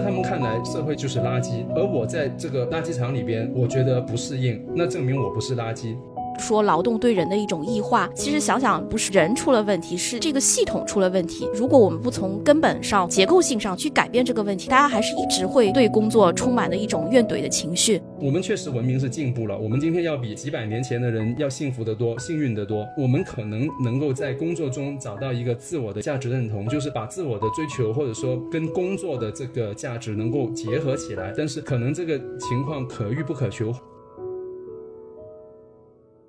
他们看来社会就是垃圾，而我在这个垃圾场里边，我觉得不适应，那证明我不是垃圾。说劳动对人的一种异化，其实想想不是人出了问题，是这个系统出了问题。如果我们不从根本上、结构性上去改变这个问题，大家还是一直会对工作充满了一种怨怼的情绪。我们确实文明是进步了，我们今天要比几百年前的人要幸福得多、幸运得多。我们可能能够在工作中找到一个自我的价值认同，就是把自我的追求或者说跟工作的这个价值能够结合起来。但是可能这个情况可遇不可求。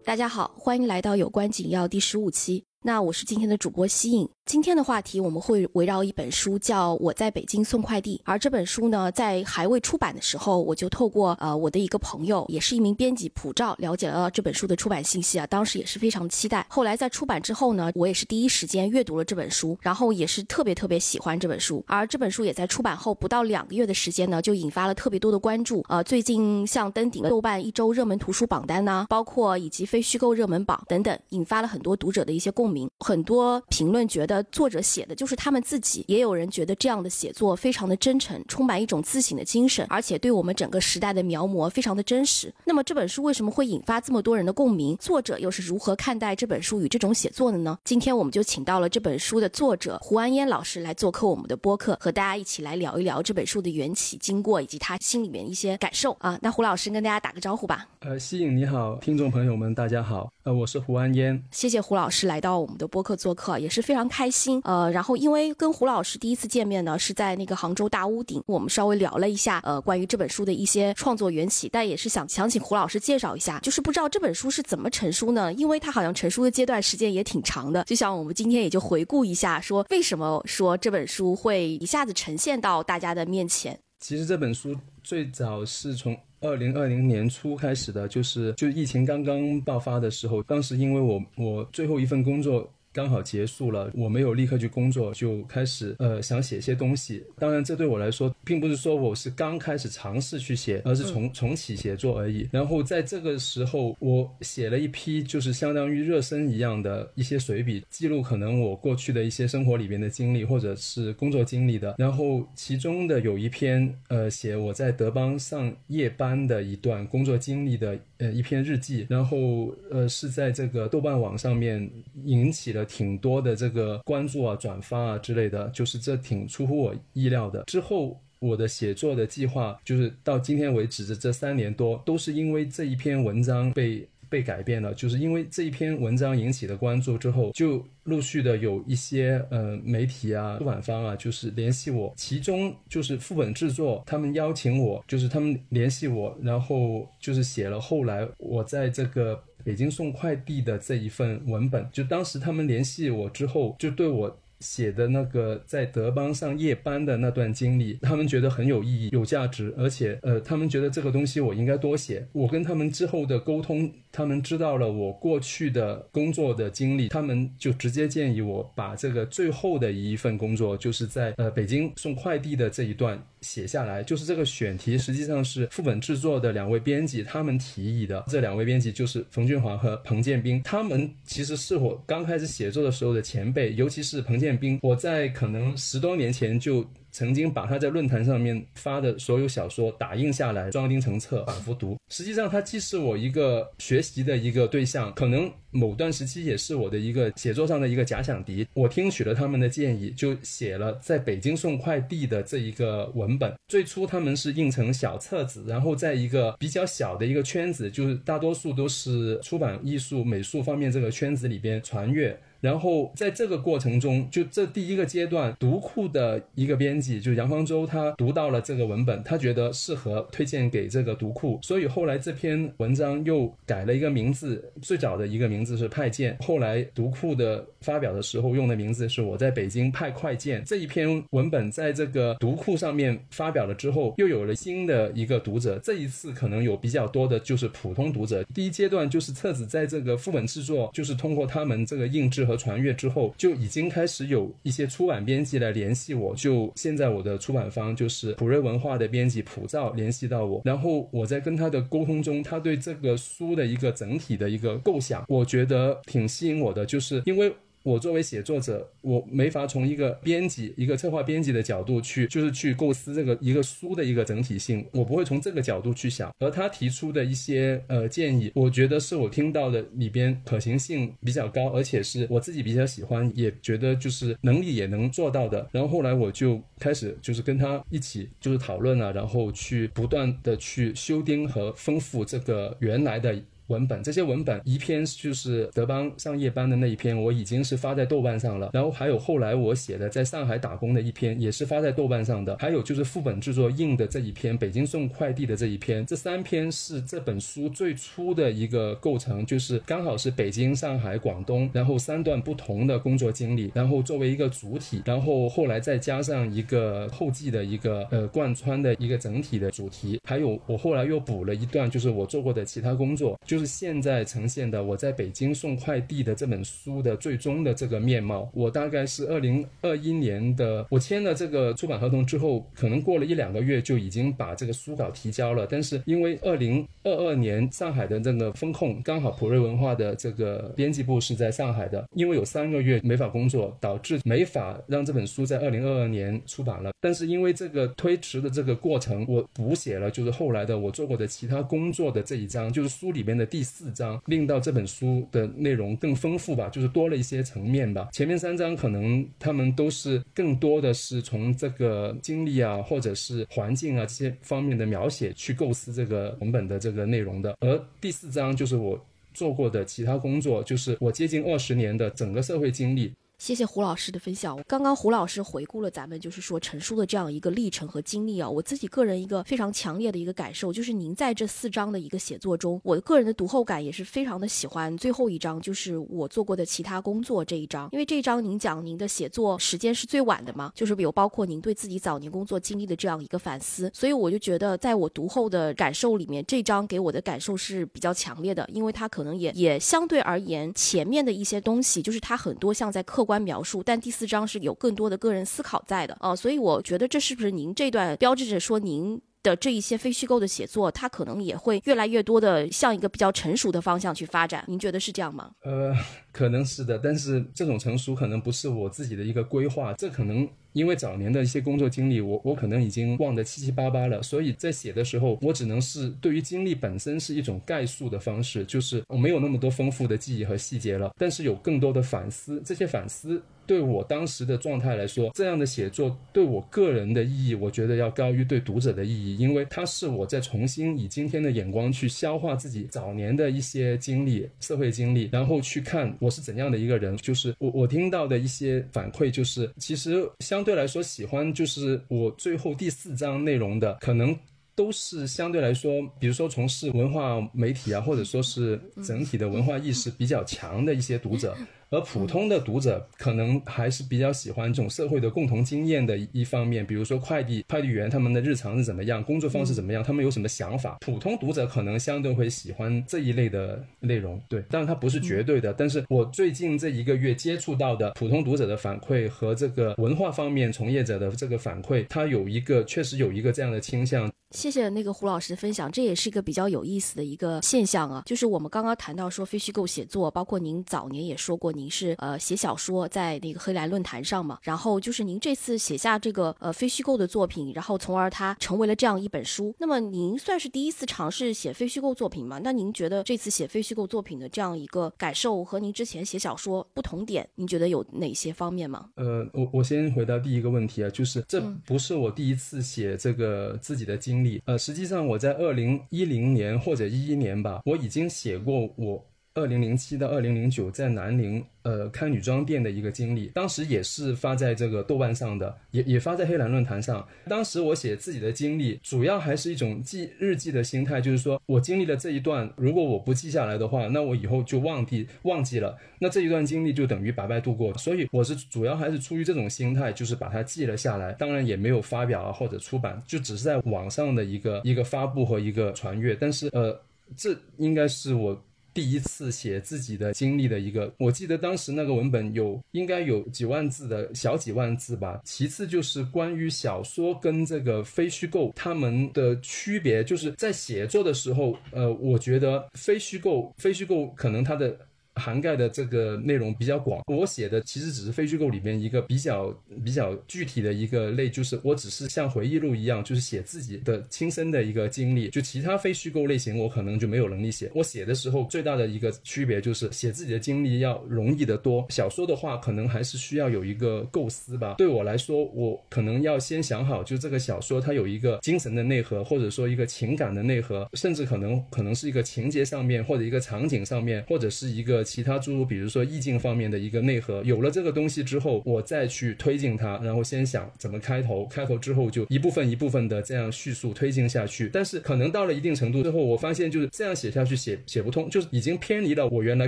大家好，欢迎来到有关紧要第十五期。那我是今天的主播西影。今天的话题我们会围绕一本书，叫《我在北京送快递》。而这本书呢，在还未出版的时候，我就透过呃我的一个朋友，也是一名编辑普照，了解了这本书的出版信息啊。当时也是非常期待。后来在出版之后呢，我也是第一时间阅读了这本书，然后也是特别特别喜欢这本书。而这本书也在出版后不到两个月的时间呢，就引发了特别多的关注。呃，最近像登顶了豆瓣一周热门图书榜单呢，包括以及非虚构热门榜等等，引发了很多读者的一些共鸣。很多评论觉得作者写的就是他们自己，也有人觉得这样的写作非常的真诚，充满一种自省的精神，而且对我们整个时代的描摹非常的真实。那么这本书为什么会引发这么多人的共鸣？作者又是如何看待这本书与这种写作的呢？今天我们就请到了这本书的作者胡安烟老师来做客我们的播客，和大家一起来聊一聊这本书的缘起、经过以及他心里面一些感受啊。那胡老师跟大家打个招呼吧。呃，西影你好，听众朋友们大家好，呃，我是胡安烟，谢谢胡老师来到我们的播。客做客也是非常开心，呃，然后因为跟胡老师第一次见面呢，是在那个杭州大屋顶，我们稍微聊了一下，呃，关于这本书的一些创作缘起，但也是想想请胡老师介绍一下，就是不知道这本书是怎么成书呢？因为它好像成书的阶段时间也挺长的，就像我们今天也就回顾一下，说为什么说这本书会一下子呈现到大家的面前。其实这本书最早是从。二零二零年初开始的，就是就疫情刚刚爆发的时候，当时因为我我最后一份工作。刚好结束了，我没有立刻去工作，就开始呃想写一些东西。当然，这对我来说并不是说我是刚开始尝试去写，而是重重启写作而已。然后在这个时候，我写了一批就是相当于热身一样的一些随笔，记录可能我过去的一些生活里边的经历或者是工作经历的。然后其中的有一篇呃写我在德邦上夜班的一段工作经历的呃一篇日记，然后呃是在这个豆瓣网上面引起了。挺多的这个关注啊、转发啊之类的，就是这挺出乎我意料的。之后我的写作的计划，就是到今天为止的这三年多，都是因为这一篇文章被被改变了。就是因为这一篇文章引起的关注之后，就陆续的有一些呃媒体啊、出版方啊，就是联系我。其中就是副本制作，他们邀请我，就是他们联系我，然后就是写了后来我在这个。北京送快递的这一份文本，就当时他们联系我之后，就对我写的那个在德邦上夜班的那段经历，他们觉得很有意义、有价值，而且呃，他们觉得这个东西我应该多写。我跟他们之后的沟通。他们知道了我过去的工作的经历，他们就直接建议我把这个最后的一份工作，就是在呃北京送快递的这一段写下来。就是这个选题实际上是副本制作的两位编辑他们提议的。这两位编辑就是冯俊华和彭建斌，他们其实是我刚开始写作的时候的前辈，尤其是彭建斌，我在可能十多年前就。曾经把他在论坛上面发的所有小说打印下来，装订成册，反复读。实际上，他既是我一个学习的一个对象，可能某段时期也是我的一个写作上的一个假想敌。我听取了他们的建议，就写了在北京送快递的这一个文本。最初他们是印成小册子，然后在一个比较小的一个圈子，就是大多数都是出版艺术、美术方面这个圈子里边传阅。然后在这个过程中，就这第一个阶段，读库的一个编辑就杨方舟，他读到了这个文本，他觉得适合推荐给这个读库，所以后来这篇文章又改了一个名字，最早的一个名字是派件，后来读库的发表的时候用的名字是我在北京派快件。这一篇文本在这个读库上面发表了之后，又有了新的一个读者，这一次可能有比较多的就是普通读者。第一阶段就是册子在这个副本制作，就是通过他们这个印制和传阅之后，就已经开始有一些出版编辑来联系我。就现在我的出版方就是普瑞文化的编辑普照联系到我，然后我在跟他的沟通中，他对这个书的一个整体的一个构想，我觉得挺吸引我的，就是因为。我作为写作者，我没法从一个编辑、一个策划编辑的角度去，就是去构思这个一个书的一个整体性，我不会从这个角度去想。而他提出的一些呃建议，我觉得是我听到的里边可行性比较高，而且是我自己比较喜欢，也觉得就是能力也能做到的。然后后来我就开始就是跟他一起就是讨论啊，然后去不断的去修订和丰富这个原来的。文本这些文本一篇就是德邦上夜班的那一篇，我已经是发在豆瓣上了。然后还有后来我写的在上海打工的一篇，也是发在豆瓣上的。还有就是副本制作印的这一篇，北京送快递的这一篇，这三篇是这本书最初的一个构成，就是刚好是北京、上海、广东，然后三段不同的工作经历，然后作为一个主体，然后后来再加上一个后记的一个呃贯穿的一个整体的主题。还有我后来又补了一段，就是我做过的其他工作，就。是现在呈现的我在北京送快递的这本书的最终的这个面貌。我大概是二零二一年的，我签了这个出版合同之后，可能过了一两个月就已经把这个书稿提交了。但是因为二零二二年上海的这个风控，刚好普瑞文化的这个编辑部是在上海的，因为有三个月没法工作，导致没法让这本书在二零二二年出版了。但是因为这个推迟的这个过程，我补写了就是后来的我做过的其他工作的这一章，就是书里边的。第四章令到这本书的内容更丰富吧，就是多了一些层面吧。前面三章可能他们都是更多的是从这个经历啊，或者是环境啊这些方面的描写去构思这个文本的这个内容的，而第四章就是我做过的其他工作，就是我接近二十年的整个社会经历。谢谢胡老师的分享。刚刚胡老师回顾了咱们就是说陈述的这样一个历程和经历啊，我自己个人一个非常强烈的一个感受，就是您在这四章的一个写作中，我个人的读后感也是非常的喜欢最后一章，就是我做过的其他工作这一章，因为这一章您讲您的写作时间是最晚的嘛，就是有包括您对自己早年工作经历的这样一个反思，所以我就觉得在我读后的感受里面，这章给我的感受是比较强烈的，因为它可能也也相对而言前面的一些东西，就是它很多像在客观。观描述，但第四章是有更多的个人思考在的。啊，所以我觉得这是不是您这段标志着说您的这一些非虚构的写作，它可能也会越来越多的向一个比较成熟的方向去发展？您觉得是这样吗？呃，可能是的，但是这种成熟可能不是我自己的一个规划，这可能。因为早年的一些工作经历，我我可能已经忘得七七八八了，所以在写的时候，我只能是对于经历本身是一种概述的方式，就是我没有那么多丰富的记忆和细节了，但是有更多的反思。这些反思对我当时的状态来说，这样的写作对我个人的意义，我觉得要高于对读者的意义，因为它是我在重新以今天的眼光去消化自己早年的一些经历、社会经历，然后去看我是怎样的一个人。就是我我听到的一些反馈，就是其实相。对来说，喜欢就是我最后第四章内容的，可能都是相对来说，比如说从事文化媒体啊，或者说是整体的文化意识比较强的一些读者。而普通的读者可能还是比较喜欢这种社会的共同经验的一方面，比如说快递快递员他们的日常是怎么样，工作方式怎么样，他们有什么想法。普通读者可能相对会喜欢这一类的内容，对，当然它不是绝对的。但是我最近这一个月接触到的普通读者的反馈和这个文化方面从业者的这个反馈，它有一个确实有一个这样的倾向。谢谢那个胡老师的分享，这也是一个比较有意思的一个现象啊，就是我们刚刚谈到说非虚构写作，包括您早年也说过您是呃写小说在那个黑蓝论坛上嘛，然后就是您这次写下这个呃非虚构的作品，然后从而它成为了这样一本书。那么您算是第一次尝试写非虚构作品吗？那您觉得这次写非虚构作品的这样一个感受和您之前写小说不同点，您觉得有哪些方面吗？呃，我我先回答第一个问题啊，就是这不是我第一次写这个自己的经历。呃，实际上我在二零一零年或者一一年吧，我已经写过我二零零七到二零零九在南宁。呃，开女装店的一个经历，当时也是发在这个豆瓣上的，也也发在黑蓝论坛上。当时我写自己的经历，主要还是一种记日记的心态，就是说我经历了这一段，如果我不记下来的话，那我以后就忘记忘记了，那这一段经历就等于白白度过。所以我是主要还是出于这种心态，就是把它记了下来。当然也没有发表啊或者出版，就只是在网上的一个一个发布和一个传阅。但是呃，这应该是我。第一次写自己的经历的一个，我记得当时那个文本有应该有几万字的小几万字吧。其次就是关于小说跟这个非虚构它们的区别，就是在写作的时候，呃，我觉得非虚构非虚构可能它的涵盖的这个内容比较广。我写的其实只是非虚构里面一个比较比较具体的一个类，就是我只是像回忆录一样，就是写自己的亲身的一个经历。就其他非虚构类型，我可能就没有能力写。我写的时候最大的一个区别就是写自己的经历要容易得多。小说的话，可能还是需要有一个构思吧。对我来说，我可能要先想好，就这个小说它有一个精神的内核，或者说一个情感的内核，甚至可能可能是一个情节上面，或者一个场景上面，或者是一个。其他诸如比如说意境方面的一个内核，有了这个东西之后，我再去推进它，然后先想怎么开头，开头之后就一部分一部分的这样叙述推进下去。但是可能到了一定程度之后，我发现就是这样写下去写写不通，就是已经偏离了我原来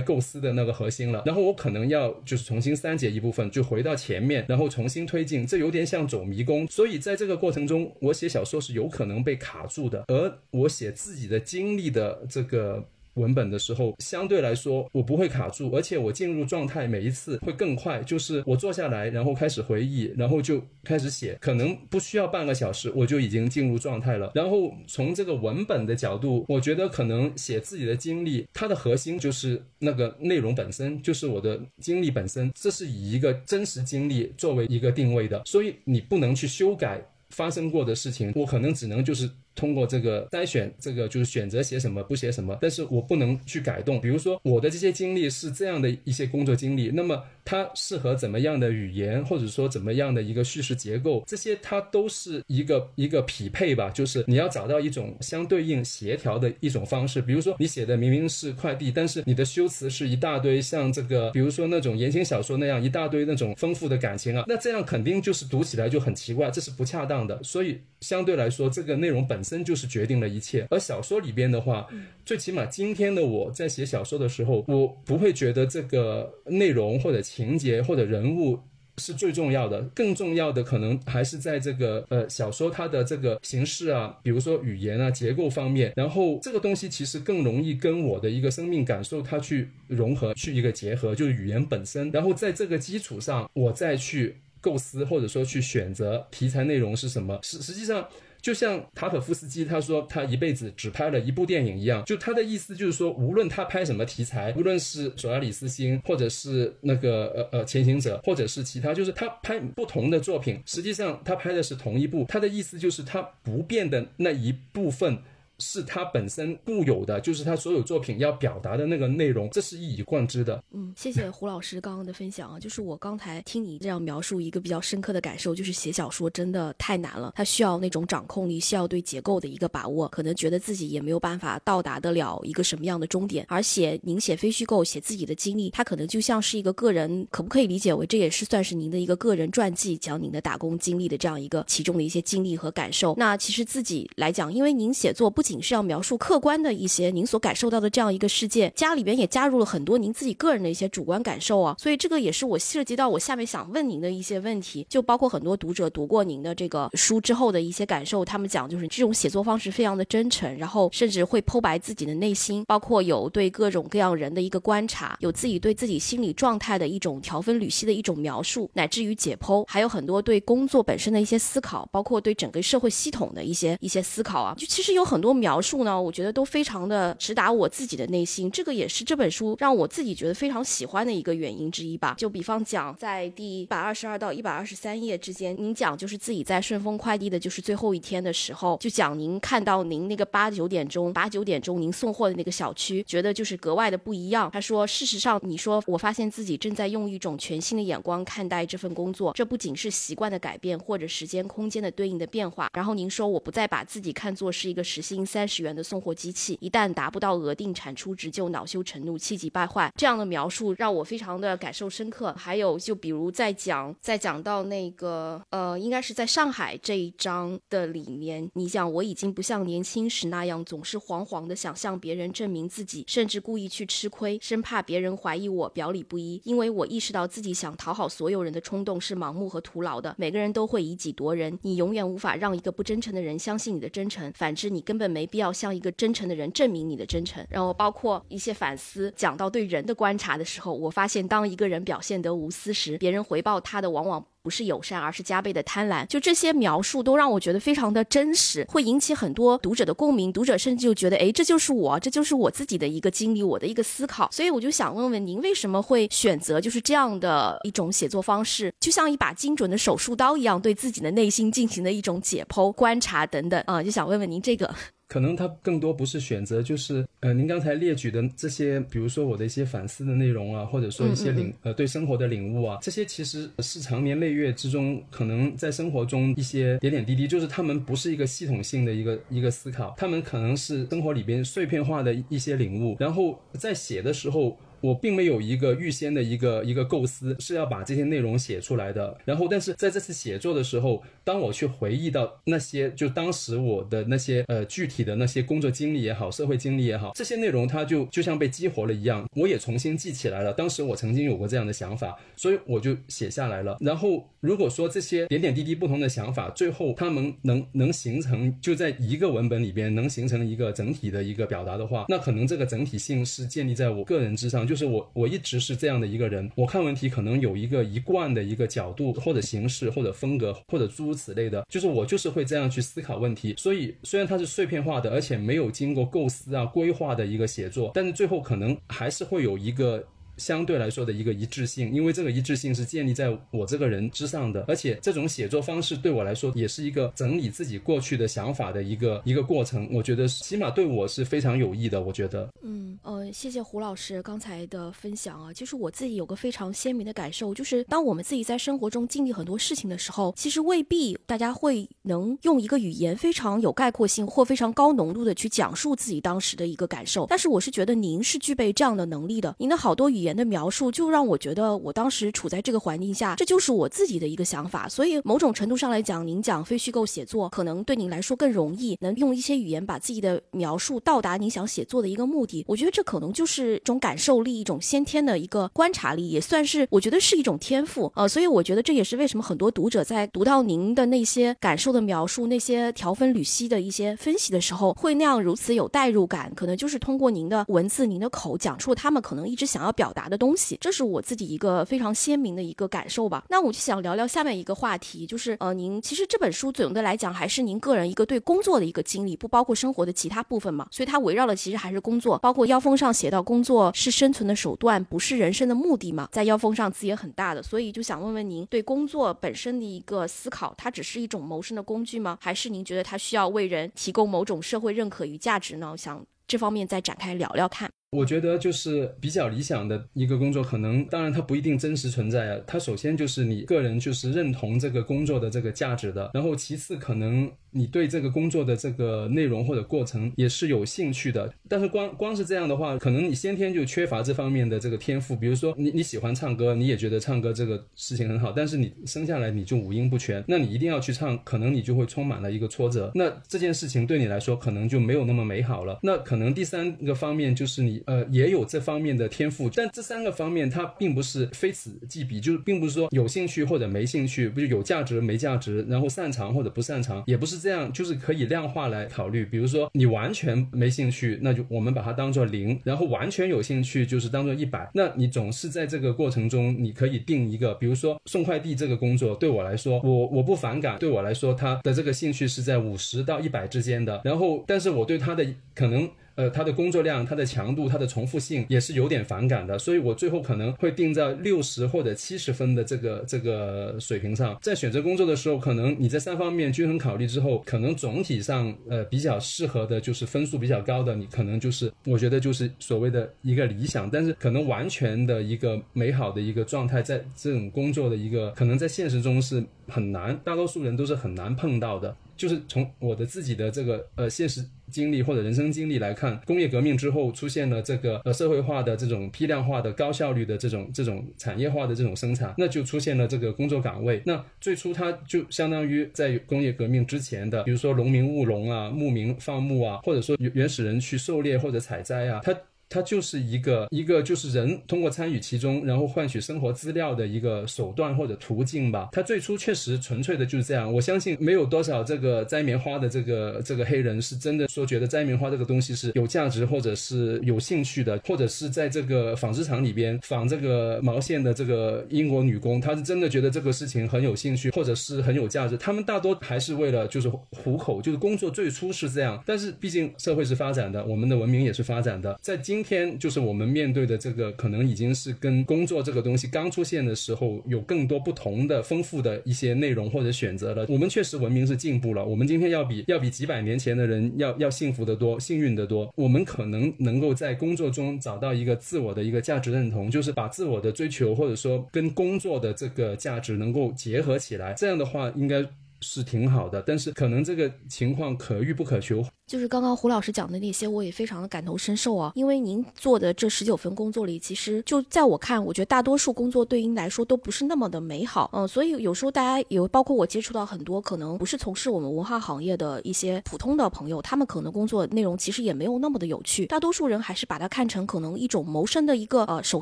构思的那个核心了。然后我可能要就是重新删减一部分，就回到前面，然后重新推进。这有点像走迷宫。所以在这个过程中，我写小说是有可能被卡住的，而我写自己的经历的这个。文本的时候，相对来说我不会卡住，而且我进入状态每一次会更快。就是我坐下来，然后开始回忆，然后就开始写，可能不需要半个小时，我就已经进入状态了。然后从这个文本的角度，我觉得可能写自己的经历，它的核心就是那个内容本身，就是我的经历本身，这是以一个真实经历作为一个定位的，所以你不能去修改发生过的事情，我可能只能就是。通过这个筛选，这个就是选择写什么不写什么，但是我不能去改动。比如说我的这些经历是这样的一些工作经历，那么它适合怎么样的语言，或者说怎么样的一个叙事结构，这些它都是一个一个匹配吧。就是你要找到一种相对应协调的一种方式。比如说你写的明明是快递，但是你的修辞是一大堆像这个，比如说那种言情小说那样一大堆那种丰富的感情啊，那这样肯定就是读起来就很奇怪，这是不恰当的。所以相对来说，这个内容本。身就是决定了一切，而小说里边的话，最起码今天的我在写小说的时候，我不会觉得这个内容或者情节或者人物是最重要的，更重要的可能还是在这个呃小说它的这个形式啊，比如说语言啊结构方面，然后这个东西其实更容易跟我的一个生命感受它去融合，去一个结合，就是语言本身，然后在这个基础上，我再去构思或者说去选择题材内容是什么，实实际上。就像塔可夫斯基他说他一辈子只拍了一部电影一样，就他的意思就是说，无论他拍什么题材，无论是索拉里斯星，或者是那个呃呃潜行者，或者是其他，就是他拍不同的作品，实际上他拍的是同一部。他的意思就是他不变的那一部分。是他本身固有的，就是他所有作品要表达的那个内容，这是一以贯之的。嗯，谢谢胡老师刚刚的分享啊，就是我刚才听你这样描述一个比较深刻的感受，就是写小说真的太难了，它需要那种掌控力，需要对结构的一个把握，可能觉得自己也没有办法到达得了一个什么样的终点。而且您写非虚构，写自己的经历，它可能就像是一个个人，可不可以理解为这也是算是您的一个个人传记，讲您的打工经历的这样一个其中的一些经历和感受。那其实自己来讲，因为您写作不。仅是要描述客观的一些您所感受到的这样一个世界，家里边也加入了很多您自己个人的一些主观感受啊，所以这个也是我涉及到我下面想问您的一些问题，就包括很多读者读过您的这个书之后的一些感受，他们讲就是这种写作方式非常的真诚，然后甚至会剖白自己的内心，包括有对各种各样人的一个观察，有自己对自己心理状态的一种条分缕析的一种描述，乃至于解剖，还有很多对工作本身的一些思考，包括对整个社会系统的一些一些思考啊，就其实有很多。描述呢，我觉得都非常的直达我自己的内心，这个也是这本书让我自己觉得非常喜欢的一个原因之一吧。就比方讲，在第一百二十二到一百二十三页之间，您讲就是自己在顺丰快递的就是最后一天的时候，就讲您看到您那个八九点钟八九点钟您送货的那个小区，觉得就是格外的不一样。他说，事实上，你说我发现自己正在用一种全新的眼光看待这份工作，这不仅是习惯的改变或者时间空间的对应的变化。然后您说，我不再把自己看作是一个时三十元的送货机器，一旦达不到额定产出值，就恼羞成怒、气急败坏。这样的描述让我非常的感受深刻。还有，就比如在讲，在讲到那个，呃，应该是在上海这一章的里面，你讲我已经不像年轻时那样，总是惶惶的想向别人证明自己，甚至故意去吃亏，生怕别人怀疑我表里不一。因为我意识到自己想讨好所有人的冲动是盲目和徒劳的。每个人都会以己夺人，你永远无法让一个不真诚的人相信你的真诚。反之，你根本。没必要向一个真诚的人证明你的真诚，然后包括一些反思。讲到对人的观察的时候，我发现当一个人表现得无私时，别人回报他的往往。不是友善，而是加倍的贪婪。就这些描述都让我觉得非常的真实，会引起很多读者的共鸣。读者甚至就觉得，哎，这就是我，这就是我自己的一个经历，我的一个思考。所以我就想问问您，为什么会选择就是这样的一种写作方式，就像一把精准的手术刀一样，对自己的内心进行的一种解剖、观察等等啊？就想问问您这个。可能它更多不是选择，就是呃，您刚才列举的这些，比如说我的一些反思的内容啊，或者说一些领呃对生活的领悟啊，这些其实是长年累月之中，可能在生活中一些点点滴滴，就是他们不是一个系统性的一个一个思考，他们可能是生活里边碎片化的一些领悟，然后在写的时候。我并没有一个预先的一个一个构思是要把这些内容写出来的，然后但是在这次写作的时候，当我去回忆到那些就当时我的那些呃具体的那些工作经历也好，社会经历也好，这些内容它就就像被激活了一样，我也重新记起来了。当时我曾经有过这样的想法，所以我就写下来了。然后如果说这些点点滴滴不同的想法，最后他们能能形成就在一个文本里边能形成一个整体的一个表达的话，那可能这个整体性是建立在我个人之上就。就是我，我一直是这样的一个人。我看问题可能有一个一贯的一个角度，或者形式，或者风格，或者诸如此类的。就是我就是会这样去思考问题。所以虽然它是碎片化的，而且没有经过构思啊、规划的一个写作，但是最后可能还是会有一个。相对来说的一个一致性，因为这个一致性是建立在我这个人之上的，而且这种写作方式对我来说也是一个整理自己过去的想法的一个一个过程。我觉得起码对我是非常有益的。我觉得，嗯呃，谢谢胡老师刚才的分享啊。其实我自己有个非常鲜明的感受，就是当我们自己在生活中经历很多事情的时候，其实未必大家会能用一个语言非常有概括性或非常高浓度的去讲述自己当时的一个感受。但是我是觉得您是具备这样的能力的，您的好多语。言的描述就让我觉得，我当时处在这个环境下，这就是我自己的一个想法。所以某种程度上来讲，您讲非虚构写作，可能对您来说更容易，能用一些语言把自己的描述到达您想写作的一个目的。我觉得这可能就是一种感受力，一种先天的一个观察力，也算是我觉得是一种天赋。呃，所以我觉得这也是为什么很多读者在读到您的那些感受的描述，那些条分缕析的一些分析的时候，会那样如此有代入感。可能就是通过您的文字、您的口讲出他们可能一直想要表。达的东西，这是我自己一个非常鲜明的一个感受吧。那我就想聊聊下面一个话题，就是呃，您其实这本书总的来讲还是您个人一个对工作的一个经历，不包括生活的其他部分嘛。所以它围绕的其实还是工作，包括腰封上写到工作是生存的手段，不是人生的目的嘛。在腰封上字也很大的，所以就想问问您对工作本身的一个思考，它只是一种谋生的工具吗？还是您觉得它需要为人提供某种社会认可与价值呢？想这方面再展开聊聊看。我觉得就是比较理想的一个工作，可能当然它不一定真实存在啊。它首先就是你个人就是认同这个工作的这个价值的，然后其次可能你对这个工作的这个内容或者过程也是有兴趣的。但是光光是这样的话，可能你先天就缺乏这方面的这个天赋。比如说你你喜欢唱歌，你也觉得唱歌这个事情很好，但是你生下来你就五音不全，那你一定要去唱，可能你就会充满了一个挫折。那这件事情对你来说可能就没有那么美好了。那可能第三个方面就是你。呃，也有这方面的天赋，但这三个方面它并不是非此即彼，就是并不是说有兴趣或者没兴趣，不是有价值没价值，然后擅长或者不擅长，也不是这样，就是可以量化来考虑。比如说你完全没兴趣，那就我们把它当做零，然后完全有兴趣就是当做一百。那你总是在这个过程中，你可以定一个，比如说送快递这个工作对我来说，我我不反感，对我来说他的这个兴趣是在五十到一百之间的，然后但是我对他的可能。呃，他的工作量、他的强度、他的重复性也是有点反感的，所以我最后可能会定在六十或者七十分的这个这个水平上。在选择工作的时候，可能你在三方面均衡考虑之后，可能总体上呃比较适合的就是分数比较高的，你可能就是我觉得就是所谓的一个理想，但是可能完全的一个美好的一个状态，在这种工作的一个可能在现实中是很难，大多数人都是很难碰到的。就是从我的自己的这个呃现实经历或者人生经历来看，工业革命之后出现了这个呃社会化的这种批量化的高效率的这种这种产业化的这种生产，那就出现了这个工作岗位。那最初它就相当于在工业革命之前的，比如说农民务农啊、牧民放牧啊，或者说原原始人去狩猎或者采摘啊，它。它就是一个一个就是人通过参与其中，然后换取生活资料的一个手段或者途径吧。它最初确实纯粹的就是这样。我相信没有多少这个摘棉花的这个这个黑人是真的说觉得摘棉花这个东西是有价值或者是有兴趣的，或者是在这个纺织厂里边纺这个毛线的这个英国女工，她是真的觉得这个事情很有兴趣或者是很有价值。他们大多还是为了就是糊口，就是工作最初是这样。但是毕竟社会是发展的，我们的文明也是发展的，在今今天，就是我们面对的这个，可能已经是跟工作这个东西刚出现的时候，有更多不同的、丰富的一些内容或者选择了。我们确实文明是进步了，我们今天要比 要比几百年前的人要要幸福的多，幸运的多。我们可能能够在工作中找到一个自我的一个价值认同，就是把自我的追求或者说跟工作的这个价值能够结合起来。这样的话，应该是挺好的。但是可能这个情况可遇不可求。就是刚刚胡老师讲的那些，我也非常的感同身受啊。因为您做的这十九份工作里，其实就在我看，我觉得大多数工作对您来说都不是那么的美好。嗯，所以有时候大家有，包括我接触到很多可能不是从事我们文化行业的一些普通的朋友，他们可能工作内容其实也没有那么的有趣。大多数人还是把它看成可能一种谋生的一个呃手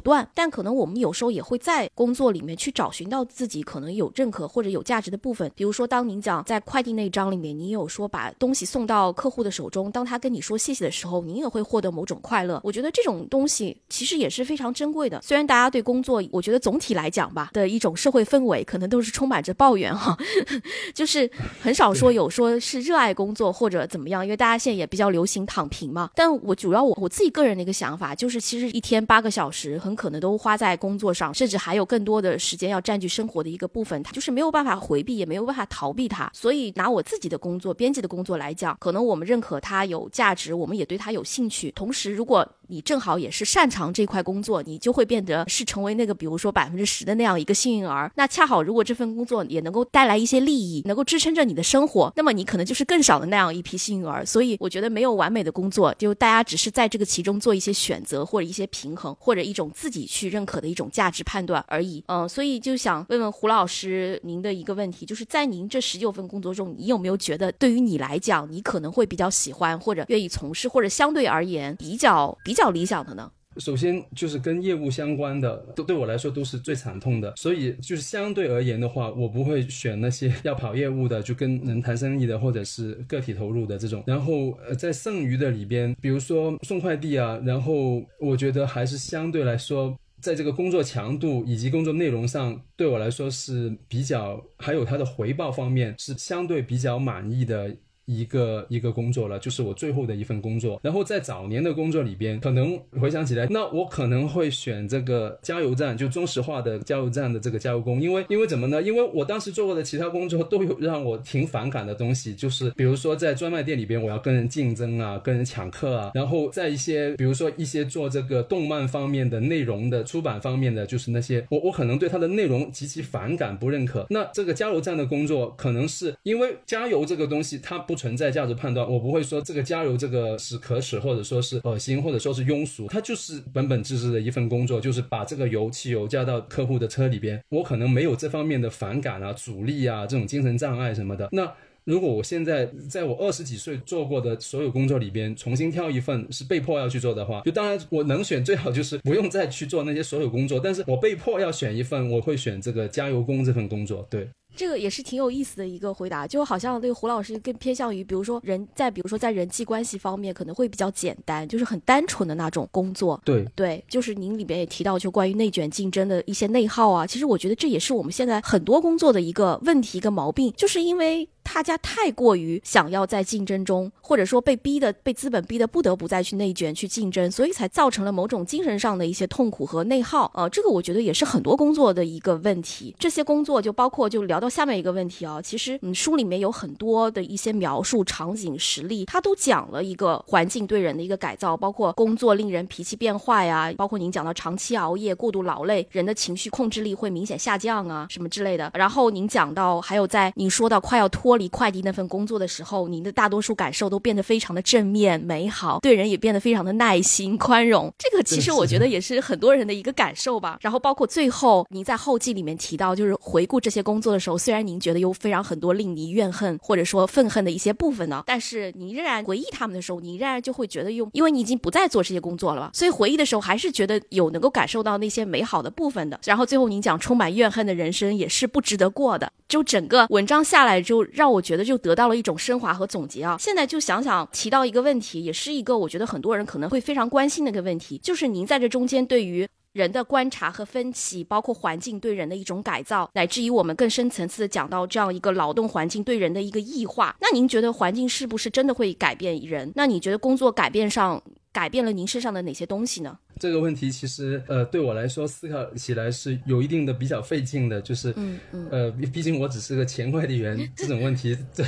段。但可能我们有时候也会在工作里面去找寻到自己可能有认可或者有价值的部分。比如说，当您讲在快递那一章里面，您有说把东西送到客户的时候中，当他跟你说谢谢的时候，你也会获得某种快乐。我觉得这种东西其实也是非常珍贵的。虽然大家对工作，我觉得总体来讲吧的一种社会氛围，可能都是充满着抱怨哈，就是很少说有说是热爱工作或者怎么样。因为大家现在也比较流行躺平嘛。但我主要我我自己个人的一个想法就是，其实一天八个小时很可能都花在工作上，甚至还有更多的时间要占据生活的一个部分，它就是没有办法回避，也没有办法逃避它。所以拿我自己的工作，编辑的工作来讲，可能我们认可它有价。值，我们也对它有兴趣。同时，如果你正好也是擅长这块工作，你就会变得是成为那个，比如说百分之十的那样一个幸运儿。那恰好，如果这份工作也能够带来一些利益，能够支撑着你的生活，那么你可能就是更少的那样一批幸运儿。所以，我觉得没有完美的工作，就大家只是在这个其中做一些选择，或者一些平衡，或者一种自己去认可的一种价值判断而已。嗯，所以就想问问胡老师您的一个问题，就是在您这十九份工作中，你有没有觉得对于你来讲，你可能会比较喜欢或者愿意从事，或者相对而言比较比较较理想的呢？首先就是跟业务相关的，都对我来说都是最惨痛的。所以就是相对而言的话，我不会选那些要跑业务的，就跟能谈生意的，或者是个体投入的这种。然后呃，在剩余的里边，比如说送快递啊，然后我觉得还是相对来说，在这个工作强度以及工作内容上，对我来说是比较，还有它的回报方面是相对比较满意的。一个一个工作了，就是我最后的一份工作。然后在早年的工作里边，可能回想起来，那我可能会选这个加油站，就中石化的加油站的这个加油工，因为因为怎么呢？因为我当时做过的其他工作都有让我挺反感的东西，就是比如说在专卖店里边，我要跟人竞争啊，跟人抢客啊。然后在一些比如说一些做这个动漫方面的内容的出版方面的，就是那些我我可能对它的内容极其反感不认可。那这个加油站的工作，可能是因为加油这个东西它不。存在价值判断，我不会说这个加油这个是可耻，或者说是恶心，或者说是庸俗，它就是本本质质的一份工作，就是把这个油汽油加到客户的车里边。我可能没有这方面的反感啊、阻力啊、这种精神障碍什么的。那如果我现在在我二十几岁做过的所有工作里边重新挑一份是被迫要去做的话，就当然我能选最好就是不用再去做那些所有工作，但是我被迫要选一份，我会选这个加油工这份工作。对。这个也是挺有意思的一个回答，就好像那个胡老师更偏向于，比如说人在，比如说在人际关系方面可能会比较简单，就是很单纯的那种工作。对对，就是您里边也提到，就关于内卷竞争的一些内耗啊，其实我觉得这也是我们现在很多工作的一个问题、一个毛病，就是因为。大家太过于想要在竞争中，或者说被逼的、被资本逼的不得不再去内卷、去竞争，所以才造成了某种精神上的一些痛苦和内耗。呃，这个我觉得也是很多工作的一个问题。这些工作就包括就聊到下面一个问题啊，其实嗯，书里面有很多的一些描述场景实例，它都讲了一个环境对人的一个改造，包括工作令人脾气变坏呀，包括您讲到长期熬夜、过度劳累，人的情绪控制力会明显下降啊，什么之类的。然后您讲到还有在您说到快要脱。脱离快递那份工作的时候，您的大多数感受都变得非常的正面、美好，对人也变得非常的耐心、宽容。这个其实我觉得也是很多人的一个感受吧。然后包括最后您在后记里面提到，就是回顾这些工作的时候，虽然您觉得有非常很多令你怨恨或者说愤恨的一些部分呢，但是你仍然回忆他们的时候，你仍然就会觉得用，因为你已经不再做这些工作了，所以回忆的时候还是觉得有能够感受到那些美好的部分的。然后最后您讲充满怨恨的人生也是不值得过的。就整个文章下来，就让让我觉得就得到了一种升华和总结啊。现在就想想提到一个问题，也是一个我觉得很多人可能会非常关心的一个问题，就是您在这中间对于人的观察和分析，包括环境对人的一种改造，乃至于我们更深层次的讲到这样一个劳动环境对人的一个异化。那您觉得环境是不是真的会改变人？那你觉得工作改变上？改变了您身上的哪些东西呢？这个问题其实，呃，对我来说思考起来是有一定的比较费劲的，就是，嗯嗯，呃，毕竟我只是个前快递员，这种问题对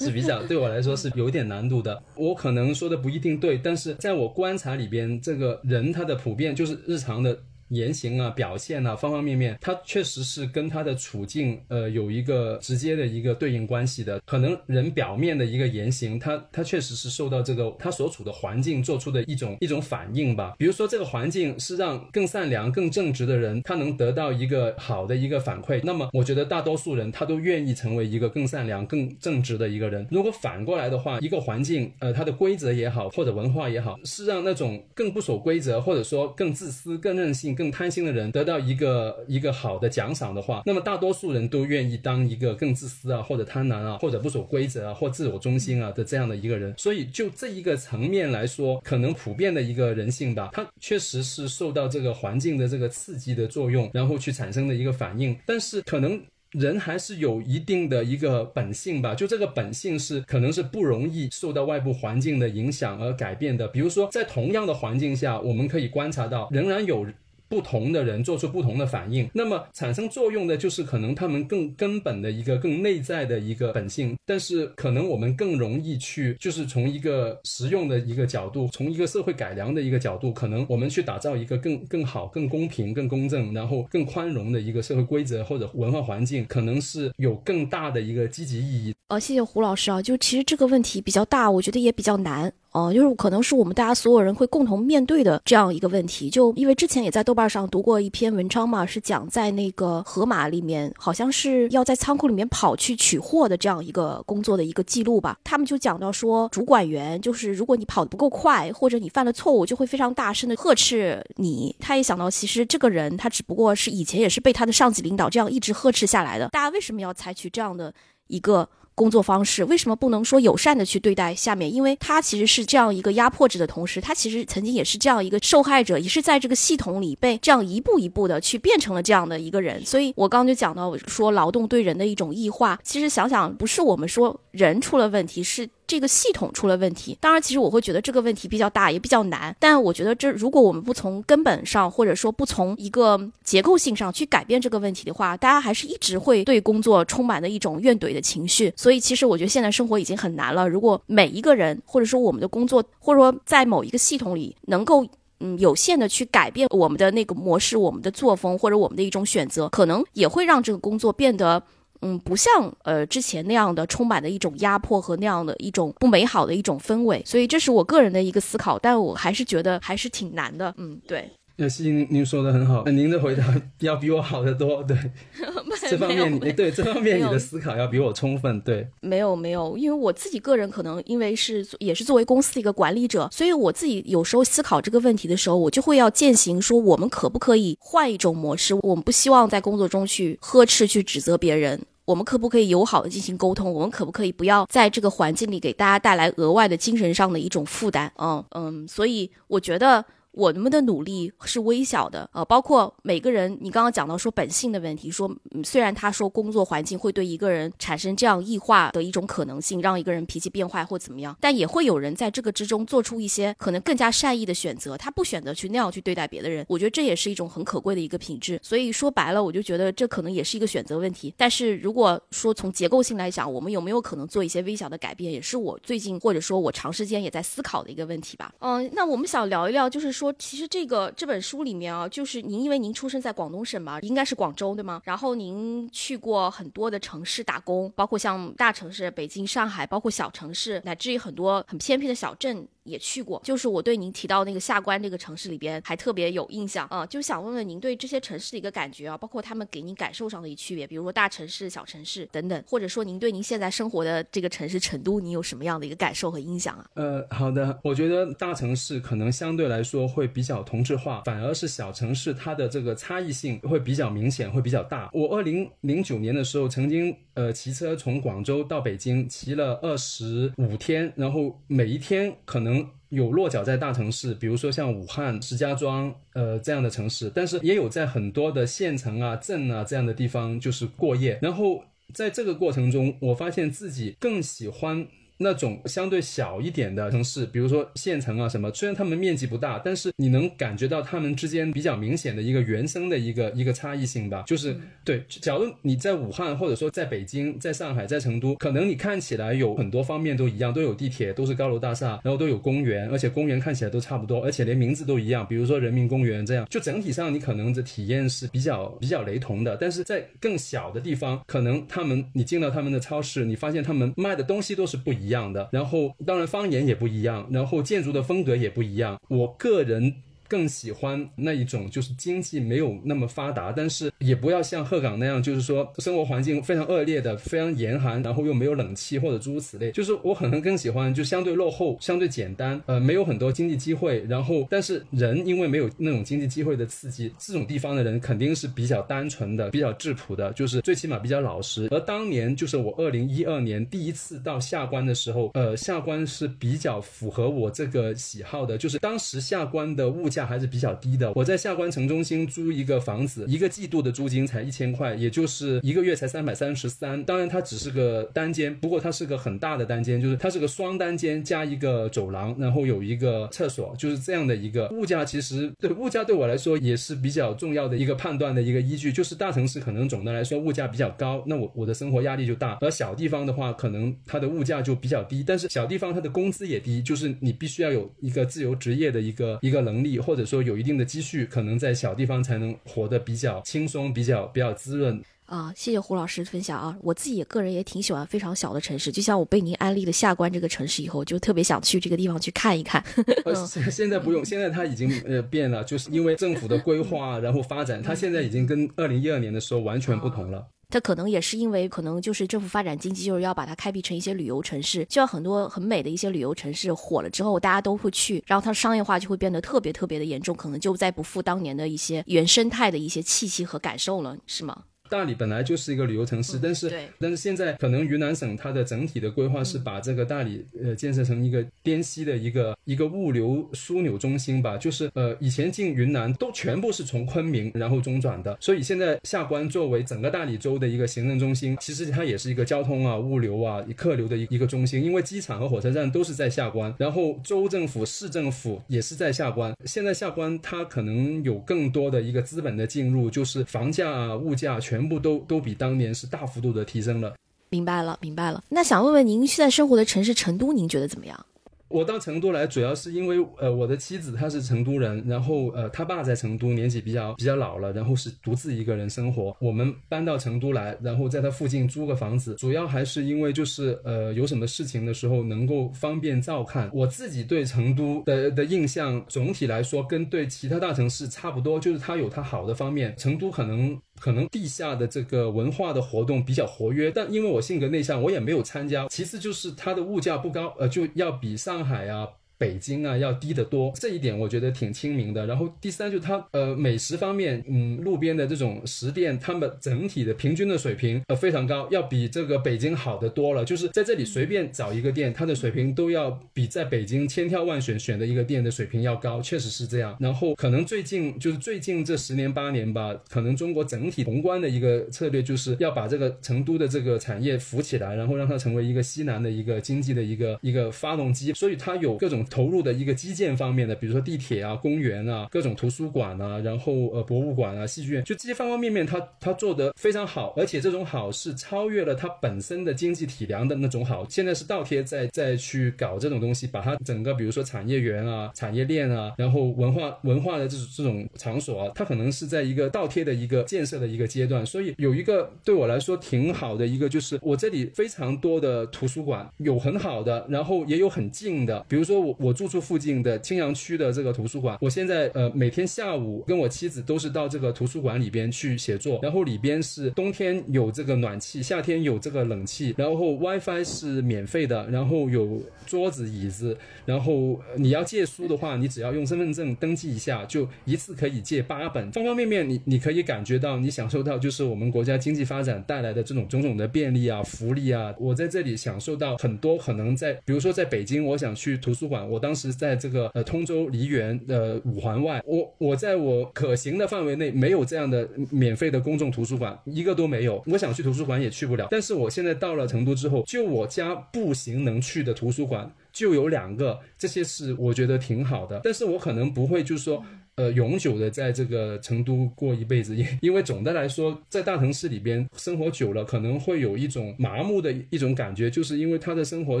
是比较对我来说是有点难度的。我可能说的不一定对，但是在我观察里边，这个人他的普遍就是日常的。言行啊，表现啊，方方面面，它确实是跟他的处境，呃，有一个直接的一个对应关系的。可能人表面的一个言行，他他确实是受到这个他所处的环境做出的一种一种反应吧。比如说，这个环境是让更善良、更正直的人，他能得到一个好的一个反馈。那么，我觉得大多数人他都愿意成为一个更善良、更正直的一个人。如果反过来的话，一个环境，呃，它的规则也好，或者文化也好，是让那种更不守规则，或者说更自私、更任性。更贪心的人得到一个一个好的奖赏的话，那么大多数人都愿意当一个更自私啊，或者贪婪啊，或者不守规则啊，或自我中心啊的这样的一个人。所以就这一个层面来说，可能普遍的一个人性吧，它确实是受到这个环境的这个刺激的作用，然后去产生的一个反应。但是可能。人还是有一定的一个本性吧，就这个本性是可能是不容易受到外部环境的影响而改变的。比如说，在同样的环境下，我们可以观察到，仍然有。不同的人做出不同的反应，那么产生作用的就是可能他们更根本的一个更内在的一个本性，但是可能我们更容易去就是从一个实用的一个角度，从一个社会改良的一个角度，可能我们去打造一个更更好、更公平、更公正，然后更宽容的一个社会规则或者文化环境，可能是有更大的一个积极意义。呃，谢谢胡老师啊，就其实这个问题比较大，我觉得也比较难。哦，就是可能是我们大家所有人会共同面对的这样一个问题。就因为之前也在豆瓣上读过一篇文章嘛，是讲在那个河马里面，好像是要在仓库里面跑去取货的这样一个工作的一个记录吧。他们就讲到说，主管员就是如果你跑得不够快，或者你犯了错误，就会非常大声的呵斥你。他也想到，其实这个人他只不过是以前也是被他的上级领导这样一直呵斥下来的。大家为什么要采取这样的一个？工作方式为什么不能说友善的去对待下面？因为他其实是这样一个压迫者的同时，他其实曾经也是这样一个受害者，也是在这个系统里被这样一步一步的去变成了这样的一个人。所以我刚刚就讲到说劳动对人的一种异化，其实想想不是我们说人出了问题，是。这个系统出了问题，当然，其实我会觉得这个问题比较大，也比较难。但我觉得，这如果我们不从根本上，或者说不从一个结构性上去改变这个问题的话，大家还是一直会对工作充满了一种怨怼的情绪。所以，其实我觉得现在生活已经很难了。如果每一个人，或者说我们的工作，或者说在某一个系统里，能够嗯有限的去改变我们的那个模式、我们的作风或者我们的一种选择，可能也会让这个工作变得。嗯，不像呃之前那样的充满的一种压迫和那样的一种不美好的一种氛围，所以这是我个人的一个思考，但我还是觉得还是挺难的。嗯，对。那西您您说的很好，您的回答要比我好得多。对，这方面对这方面你的思考要比我充分。对，没有没有，因为我自己个人可能因为是也是作为公司的一个管理者，所以我自己有时候思考这个问题的时候，我就会要践行说，我们可不可以换一种模式？我们不希望在工作中去呵斥、去指责别人。我们可不可以友好的进行沟通？我们可不可以不要在这个环境里给大家带来额外的精神上的一种负担？嗯嗯，所以我觉得。我们的努力是微小的，呃，包括每个人，你刚刚讲到说本性的问题，说虽然他说工作环境会对一个人产生这样异化的一种可能性，让一个人脾气变坏或怎么样，但也会有人在这个之中做出一些可能更加善意的选择，他不选择去那样去对待别的人，我觉得这也是一种很可贵的一个品质。所以说白了，我就觉得这可能也是一个选择问题。但是如果说从结构性来讲，我们有没有可能做一些微小的改变，也是我最近或者说我长时间也在思考的一个问题吧。嗯，那我们想聊一聊，就是说。其实这个这本书里面啊，就是您因为您出生在广东省嘛，应该是广州对吗？然后您去过很多的城市打工，包括像大城市北京、上海，包括小城市，乃至于很多很偏僻的小镇。也去过，就是我对您提到那个下关这个城市里边还特别有印象啊，就想问问您对这些城市的一个感觉啊，包括他们给您感受上的一区别，比如说大城市、小城市等等，或者说您对您现在生活的这个城市成都，您有什么样的一个感受和印象啊？呃，好的，我觉得大城市可能相对来说会比较同质化，反而是小城市它的这个差异性会比较明显，会比较大。我二零零九年的时候曾经呃骑车从广州到北京，骑了二十五天，然后每一天可能。有落脚在大城市，比如说像武汉、石家庄，呃这样的城市，但是也有在很多的县城啊、镇啊这样的地方就是过夜。然后在这个过程中，我发现自己更喜欢。那种相对小一点的城市，比如说县城啊什么，虽然他们面积不大，但是你能感觉到他们之间比较明显的一个原生的一个一个差异性吧。就是对，假如你在武汉，或者说在北京、在上海、在成都，可能你看起来有很多方面都一样，都有地铁，都是高楼大厦，然后都有公园，而且公园看起来都差不多，而且连名字都一样，比如说人民公园这样，就整体上你可能的体验是比较比较雷同的。但是在更小的地方，可能他们你进到他们的超市，你发现他们卖的东西都是不一。一样的，然后当然方言也不一样，然后建筑的风格也不一样。我个人。更喜欢那一种，就是经济没有那么发达，但是也不要像鹤岗那样，就是说生活环境非常恶劣的、非常严寒，然后又没有冷气或者诸如此类。就是我可能更喜欢就相对落后、相对简单，呃，没有很多经济机会，然后但是人因为没有那种经济机会的刺激，这种地方的人肯定是比较单纯的、比较质朴的，就是最起码比较老实。而当年就是我二零一二年第一次到下关的时候，呃，下关是比较符合我这个喜好的，就是当时下关的物价。价还是比较低的。我在下关城中心租一个房子，一个季度的租金才一千块，也就是一个月才三百三十三。当然，它只是个单间，不过它是个很大的单间，就是它是个双单间加一个走廊，然后有一个厕所，就是这样的一个物价。其实对物价对我来说也是比较重要的一个判断的一个依据。就是大城市可能总的来说物价比较高，那我我的生活压力就大；而小地方的话，可能它的物价就比较低，但是小地方它的工资也低，就是你必须要有一个自由职业的一个一个能力。或者说有一定的积蓄，可能在小地方才能活得比较轻松、比较比较滋润啊。谢谢胡老师分享啊，我自己个人也挺喜欢非常小的城市，就像我被您安利了下关这个城市以后，就特别想去这个地方去看一看。现在不用，现在它已经呃变了，就是因为政府的规划然后发展，它现在已经跟二零一二年的时候完全不同了。它可能也是因为，可能就是政府发展经济，就是要把它开辟成一些旅游城市，就像很多很美的一些旅游城市火了之后，大家都会去，然后它商业化就会变得特别特别的严重，可能就再不复当年的一些原生态的一些气息和感受了，是吗？大理本来就是一个旅游城市，但是但是现在可能云南省它的整体的规划是把这个大理呃建设成一个滇西的一个一个物流枢纽中心吧，就是呃以前进云南都全部是从昆明然后中转的，所以现在下关作为整个大理州的一个行政中心，其实它也是一个交通啊物流啊客流的一一个中心，因为机场和火车站都是在下关，然后州政府市政府也是在下关，现在下关它可能有更多的一个资本的进入，就是房价啊物价全。全部都都比当年是大幅度的提升了。明白了，明白了。那想问问您现在生活的城市成都，您觉得怎么样？我到成都来，主要是因为呃，我的妻子她是成都人，然后呃，她爸在成都，年纪比较比较老了，然后是独自一个人生活。我们搬到成都来，然后在他附近租个房子，主要还是因为就是呃，有什么事情的时候能够方便照看。我自己对成都的的印象，总体来说跟对其他大城市差不多，就是它有它好的方面。成都可能。可能地下的这个文化的活动比较活跃，但因为我性格内向，我也没有参加。其次就是它的物价不高，呃，就要比上海啊。北京啊，要低得多，这一点我觉得挺亲民的。然后第三就是它，呃，美食方面，嗯，路边的这种食店，他们整体的平均的水平呃非常高，要比这个北京好的多了。就是在这里随便找一个店，它的水平都要比在北京千挑万选选的一个店的水平要高，确实是这样。然后可能最近就是最近这十年八年吧，可能中国整体宏观的一个策略就是要把这个成都的这个产业扶起来，然后让它成为一个西南的一个经济的一个一个发动机。所以它有各种。投入的一个基建方面的，比如说地铁啊、公园啊、各种图书馆啊，然后呃博物馆啊、戏剧院，就这些方方面面，它它做得非常好，而且这种好是超越了它本身的经济体量的那种好。现在是倒贴在再去搞这种东西，把它整个比如说产业园啊、产业链啊，然后文化文化的这种这种场所啊，它可能是在一个倒贴的一个建设的一个阶段，所以有一个对我来说挺好的一个就是我这里非常多的图书馆，有很好的，然后也有很近的，比如说我我住处附近的青羊区的这个图书馆，我现在呃每天下午跟我妻子都是到这个图书馆里边去写作，然后里边是冬天有这个暖气，夏天有这个冷气，然后 WiFi 是免费的，然后有桌子椅子，然后你要借书的话，你只要用身份证登记一下，就一次可以借八本，方方面面你你可以感觉到，你享受到就是我们国家经济发展带来的这种种种的便利啊、福利啊，我在这里享受到很多可能在，比如说在北京，我想去图书馆，我当时在这个呃通州梨园的五环外，我我在我可行的范围内没有这样的免费的公众图书馆，一个都没有，我想去图书馆也去不了。但是我现在到了成都之后，就我家步行能去的图书馆就有两个，这些是我觉得挺好的。但是我可能不会就是说。呃，永久的在这个成都过一辈子，因因为总的来说，在大城市里边生活久了，可能会有一种麻木的一种感觉，就是因为他的生活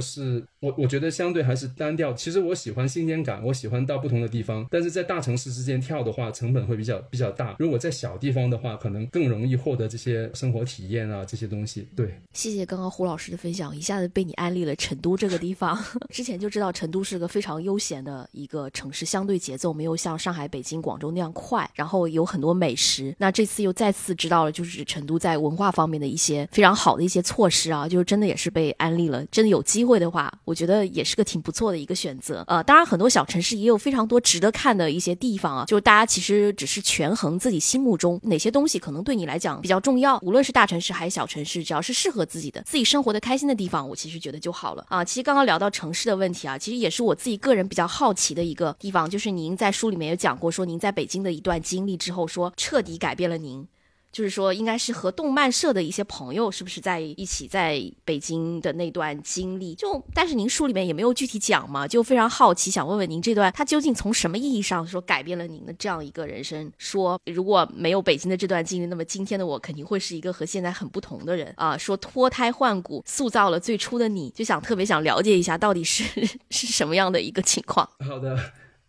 是，我我觉得相对还是单调。其实我喜欢新鲜感，我喜欢到不同的地方，但是在大城市之间跳的话，成本会比较比较大。如果在小地方的话，可能更容易获得这些生活体验啊，这些东西。对，谢谢刚刚胡老师的分享，一下子被你安利了成都这个地方。之前就知道成都是个非常悠闲的一个城市，相对节奏没有像上海、北京。广州那样快，然后有很多美食。那这次又再次知道了，就是成都在文化方面的一些非常好的一些措施啊，就是真的也是被安利了。真的有机会的话，我觉得也是个挺不错的一个选择。呃，当然很多小城市也有非常多值得看的一些地方啊，就是大家其实只是权衡自己心目中哪些东西可能对你来讲比较重要。无论是大城市还是小城市，只要是适合自己的、自己生活的开心的地方，我其实觉得就好了啊。其实刚刚聊到城市的问题啊，其实也是我自己个人比较好奇的一个地方，就是您在书里面有讲过，说您在。北京的一段经历之后，说彻底改变了您，就是说应该是和动漫社的一些朋友是不是在一起在北京的那段经历？就但是您书里面也没有具体讲嘛，就非常好奇，想问问您这段他究竟从什么意义上说改变了您的这样一个人生？说如果没有北京的这段经历，那么今天的我肯定会是一个和现在很不同的人啊！说脱胎换骨，塑造了最初的你，就想特别想了解一下到底是 是什么样的一个情况？好的。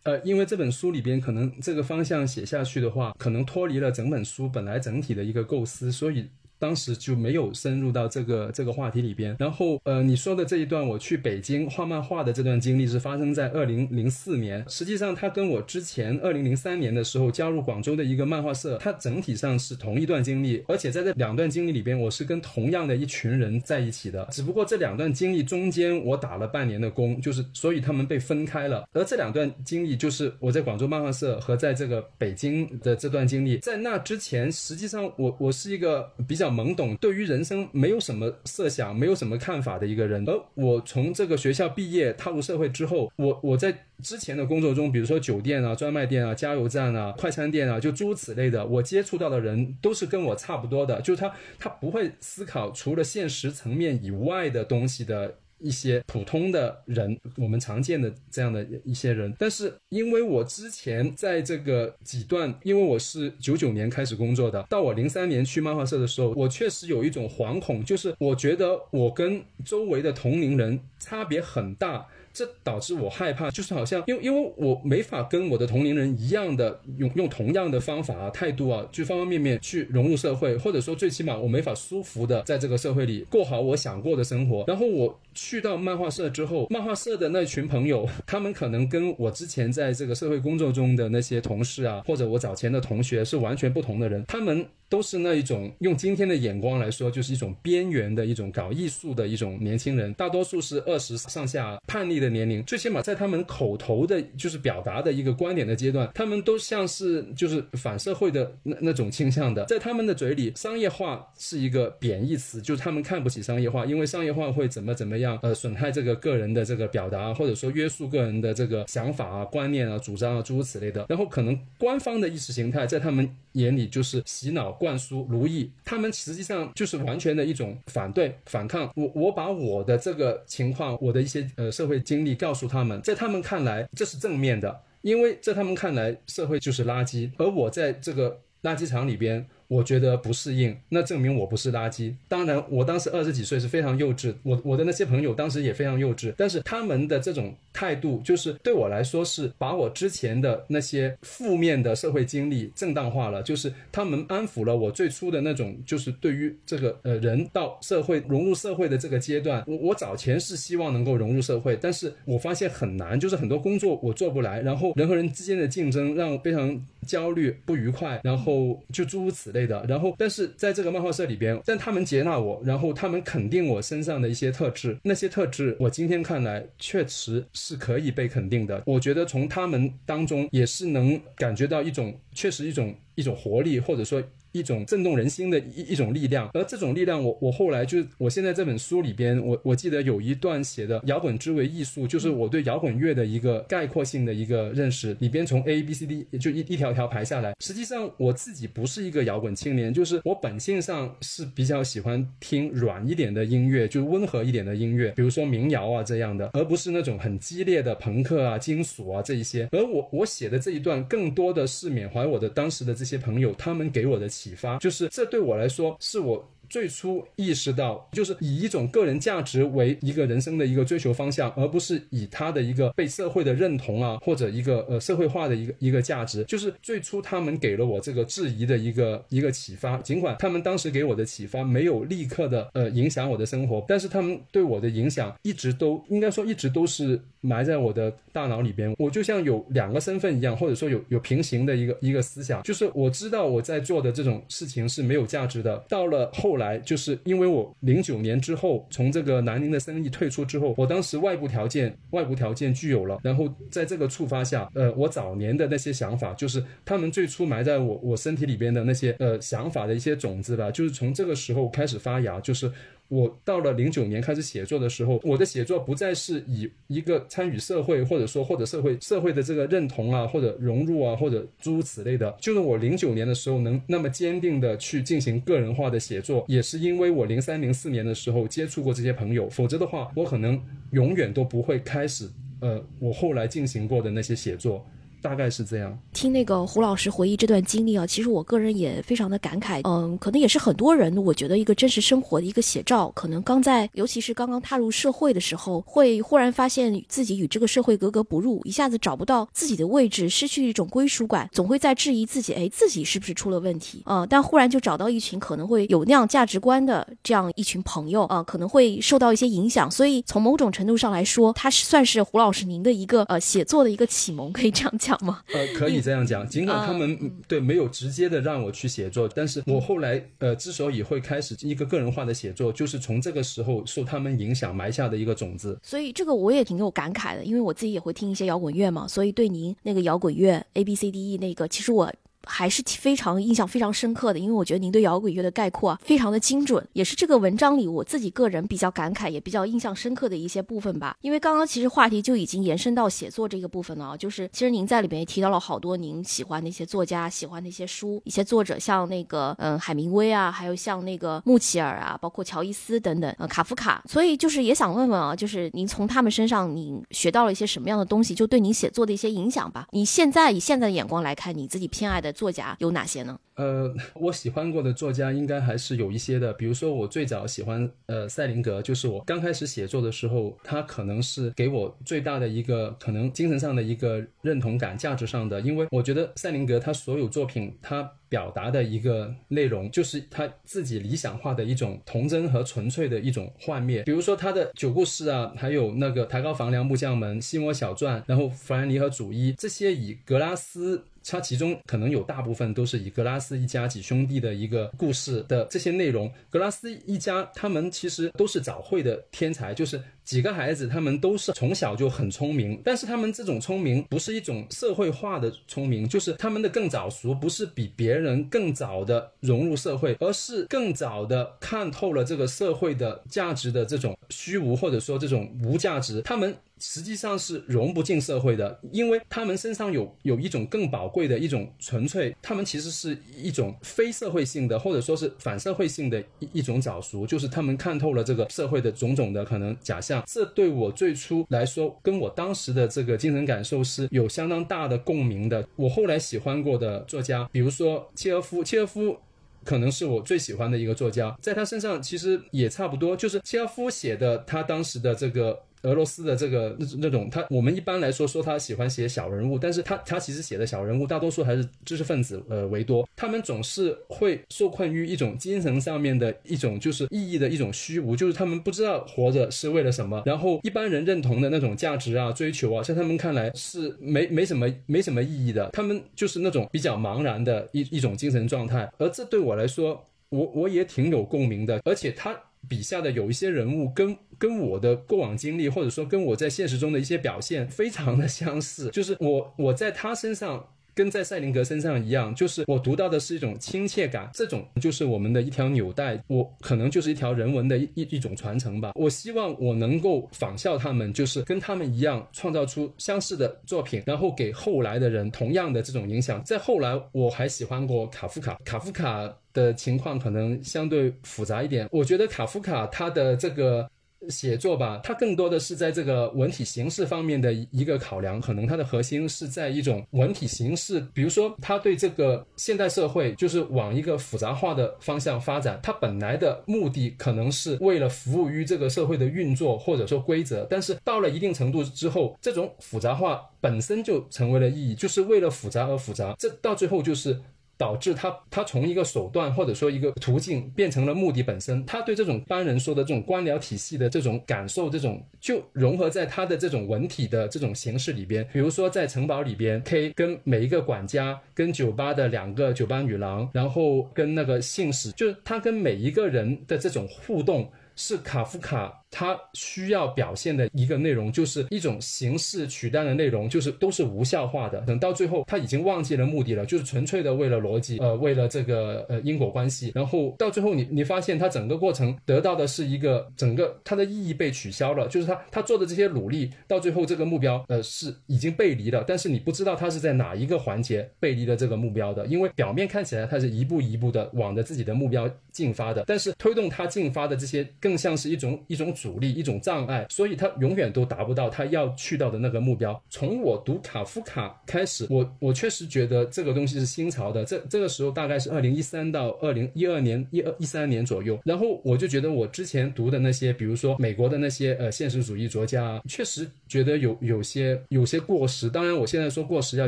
呃，因为这本书里边可能这个方向写下去的话，可能脱离了整本书本来整体的一个构思，所以。当时就没有深入到这个这个话题里边。然后，呃，你说的这一段我去北京画漫画的这段经历是发生在二零零四年。实际上，它跟我之前二零零三年的时候加入广州的一个漫画社，它整体上是同一段经历。而且在这两段经历里边，我是跟同样的一群人在一起的。只不过这两段经历中间我打了半年的工，就是所以他们被分开了。而这两段经历就是我在广州漫画社和在这个北京的这段经历。在那之前，实际上我我是一个比较。懵懂，对于人生没有什么设想，没有什么看法的一个人。而我从这个学校毕业，踏入社会之后，我我在之前的工作中，比如说酒店啊、专卖店啊、加油站啊、快餐店啊，就诸如此类的，我接触到的人都是跟我差不多的，就是他他不会思考除了现实层面以外的东西的。一些普通的人，我们常见的这样的一些人，但是因为我之前在这个几段，因为我是九九年开始工作的，到我零三年去漫画社的时候，我确实有一种惶恐，就是我觉得我跟周围的同龄人差别很大。这导致我害怕，就是好像，因为因为我没法跟我的同龄人一样的用用同样的方法啊、态度啊，就方方面面去融入社会，或者说最起码我没法舒服的在这个社会里过好我想过的生活。然后我去到漫画社之后，漫画社的那群朋友，他们可能跟我之前在这个社会工作中的那些同事啊，或者我早前的同学是完全不同的人，他们。都是那一种用今天的眼光来说，就是一种边缘的一种搞艺术的一种年轻人，大多数是二十上下叛逆的年龄。最起码在他们口头的，就是表达的一个观点的阶段，他们都像是就是反社会的那那种倾向的。在他们的嘴里，商业化是一个贬义词，就是他们看不起商业化，因为商业化会怎么怎么样，呃，损害这个个人的这个表达，或者说约束个人的这个想法啊、观念啊、主张啊，诸如此类的。然后可能官方的意识形态在他们。眼里就是洗脑、灌输、奴役，他们实际上就是完全的一种反对、反抗。我我把我的这个情况，我的一些呃社会经历告诉他们，在他们看来这是正面的，因为在他们看来社会就是垃圾，而我在这个垃圾场里边。我觉得不适应，那证明我不是垃圾。当然，我当时二十几岁是非常幼稚，我我的那些朋友当时也非常幼稚，但是他们的这种态度，就是对我来说是把我之前的那些负面的社会经历正当化了，就是他们安抚了我最初的那种，就是对于这个呃人到社会融入社会的这个阶段，我我早前是希望能够融入社会，但是我发现很难，就是很多工作我做不来，然后人和人之间的竞争让我非常焦虑不愉快，然后就诸如此类。对的，然后但是在这个漫画社里边，但他们接纳我，然后他们肯定我身上的一些特质，那些特质我今天看来确实是可以被肯定的。我觉得从他们当中也是能感觉到一种，确实一种一种活力，或者说。一种震动人心的一一种力量，而这种力量，我我后来就我现在这本书里边，我我记得有一段写的摇滚之为艺术，就是我对摇滚乐的一个概括性的一个认识，里边从 A B C D 就一一条条排下来。实际上我自己不是一个摇滚青年，就是我本性上是比较喜欢听软一点的音乐，就温和一点的音乐，比如说民谣啊这样的，而不是那种很激烈的朋克啊、金属啊这一些。而我我写的这一段，更多的是缅怀我的当时的这些朋友，他们给我的。启发就是，这对我来说是我。最初意识到，就是以一种个人价值为一个人生的一个追求方向，而不是以他的一个被社会的认同啊，或者一个呃社会化的一个一个价值。就是最初他们给了我这个质疑的一个一个启发，尽管他们当时给我的启发没有立刻的呃影响我的生活，但是他们对我的影响一直都应该说一直都是埋在我的大脑里边。我就像有两个身份一样，或者说有有平行的一个一个思想，就是我知道我在做的这种事情是没有价值的。到了后。来，就是因为我零九年之后从这个南宁的生意退出之后，我当时外部条件外部条件具有了，然后在这个触发下，呃，我早年的那些想法，就是他们最初埋在我我身体里边的那些呃想法的一些种子吧，就是从这个时候开始发芽，就是。我到了零九年开始写作的时候，我的写作不再是以一个参与社会，或者说或者社会社会的这个认同啊，或者融入啊，或者诸如此类的。就是我零九年的时候能那么坚定的去进行个人化的写作，也是因为我零三零四年的时候接触过这些朋友，否则的话，我可能永远都不会开始呃我后来进行过的那些写作。大概是这样。听那个胡老师回忆这段经历啊，其实我个人也非常的感慨。嗯，可能也是很多人，我觉得一个真实生活的一个写照。可能刚在，尤其是刚刚踏入社会的时候，会忽然发现自己与这个社会格格不入，一下子找不到自己的位置，失去一种归属感，总会在质疑自己，哎，自己是不是出了问题啊？但忽然就找到一群可能会有那样价值观的这样一群朋友啊，可能会受到一些影响。所以从某种程度上来说，他是算是胡老师您的一个呃写作的一个启蒙，可以这样讲。讲吗？呃，可以这样讲。尽管他们对没有直接的让我去写作，但是我后来呃之所以会开始一个个人化的写作，就是从这个时候受他们影响埋下的一个种子。所以这个我也挺有感慨的，因为我自己也会听一些摇滚乐嘛，所以对您那个摇滚乐 A B C D E 那个，其实我。还是非常印象非常深刻的，因为我觉得您对摇滚乐的概括啊，非常的精准，也是这个文章里我自己个人比较感慨，也比较印象深刻的一些部分吧。因为刚刚其实话题就已经延伸到写作这个部分了啊，就是其实您在里面也提到了好多您喜欢的一些作家，喜欢的一些书，一些作者，像那个嗯海明威啊，还有像那个穆齐尔啊，包括乔伊斯等等，呃卡夫卡。所以就是也想问问啊，就是您从他们身上您学到了一些什么样的东西，就对您写作的一些影响吧。你现在以现在的眼光来看，你自己偏爱的。作家有哪些呢？呃，我喜欢过的作家应该还是有一些的。比如说，我最早喜欢呃塞林格，就是我刚开始写作的时候，他可能是给我最大的一个可能精神上的一个认同感、价值上的。因为我觉得塞林格他所有作品，他表达的一个内容，就是他自己理想化的一种童真和纯粹的一种幻灭。比如说他的九故事啊，还有那个抬高房梁木匠门、西摩小传，然后弗兰尼和主伊这些以格拉斯。它其中可能有大部分都是以格拉斯一家几兄弟的一个故事的这些内容。格拉斯一家他们其实都是早会的天才，就是几个孩子，他们都是从小就很聪明。但是他们这种聪明不是一种社会化的聪明，就是他们的更早熟，不是比别人更早的融入社会，而是更早的看透了这个社会的价值的这种虚无或者说这种无价值。他们。实际上是融不进社会的，因为他们身上有有一种更宝贵的一种纯粹，他们其实是一种非社会性的，或者说是反社会性的一一种早熟，就是他们看透了这个社会的种种的可能假象。这对我最初来说，跟我当时的这个精神感受是有相当大的共鸣的。我后来喜欢过的作家，比如说契诃夫，契诃夫。可能是我最喜欢的一个作家，在他身上其实也差不多，就是契诃夫写的他当时的这个。俄罗斯的这个那那种他，我们一般来说说他喜欢写小人物，但是他他其实写的小人物大多数还是知识分子呃为多，他们总是会受困于一种精神上面的一种就是意义的一种虚无，就是他们不知道活着是为了什么，然后一般人认同的那种价值啊追求啊，在他们看来是没没什么没什么意义的，他们就是那种比较茫然的一一种精神状态，而这对我来说，我我也挺有共鸣的，而且他。笔下的有一些人物跟跟我的过往经历，或者说跟我在现实中的一些表现，非常的相似。就是我我在他身上。跟在赛林格身上一样，就是我读到的是一种亲切感，这种就是我们的一条纽带，我可能就是一条人文的一一种传承吧。我希望我能够仿效他们，就是跟他们一样，创造出相似的作品，然后给后来的人同样的这种影响。在后来，我还喜欢过卡夫卡，卡夫卡的情况可能相对复杂一点。我觉得卡夫卡他的这个。写作吧，它更多的是在这个文体形式方面的一个考量，可能它的核心是在一种文体形式，比如说它对这个现代社会就是往一个复杂化的方向发展，它本来的目的可能是为了服务于这个社会的运作或者说规则，但是到了一定程度之后，这种复杂化本身就成为了意义，就是为了复杂而复杂，这到最后就是。导致他他从一个手段或者说一个途径变成了目的本身。他对这种一般人说的这种官僚体系的这种感受，这种就融合在他的这种文体的这种形式里边。比如说在城堡里边，K 跟每一个管家，跟酒吧的两个酒吧女郎，然后跟那个信使，就是他跟每一个人的这种互动，是卡夫卡。他需要表现的一个内容，就是一种形式取代的内容，就是都是无效化的。等到最后，他已经忘记了目的了，就是纯粹的为了逻辑，呃，为了这个呃因果关系。然后到最后，你你发现他整个过程得到的是一个整个它的意义被取消了，就是他他做的这些努力，到最后这个目标呃是已经背离了。但是你不知道他是在哪一个环节背离了这个目标的，因为表面看起来他是一步一步的往着自己的目标进发的，但是推动他进发的这些更像是一种一种。阻力一种障碍，所以他永远都达不到他要去到的那个目标。从我读卡夫卡开始，我我确实觉得这个东西是新潮的。这这个时候大概是二零一三到二零一二年一二一三年左右。然后我就觉得我之前读的那些，比如说美国的那些呃现实主义作家，确实觉得有有些有些过时。当然，我现在说过时要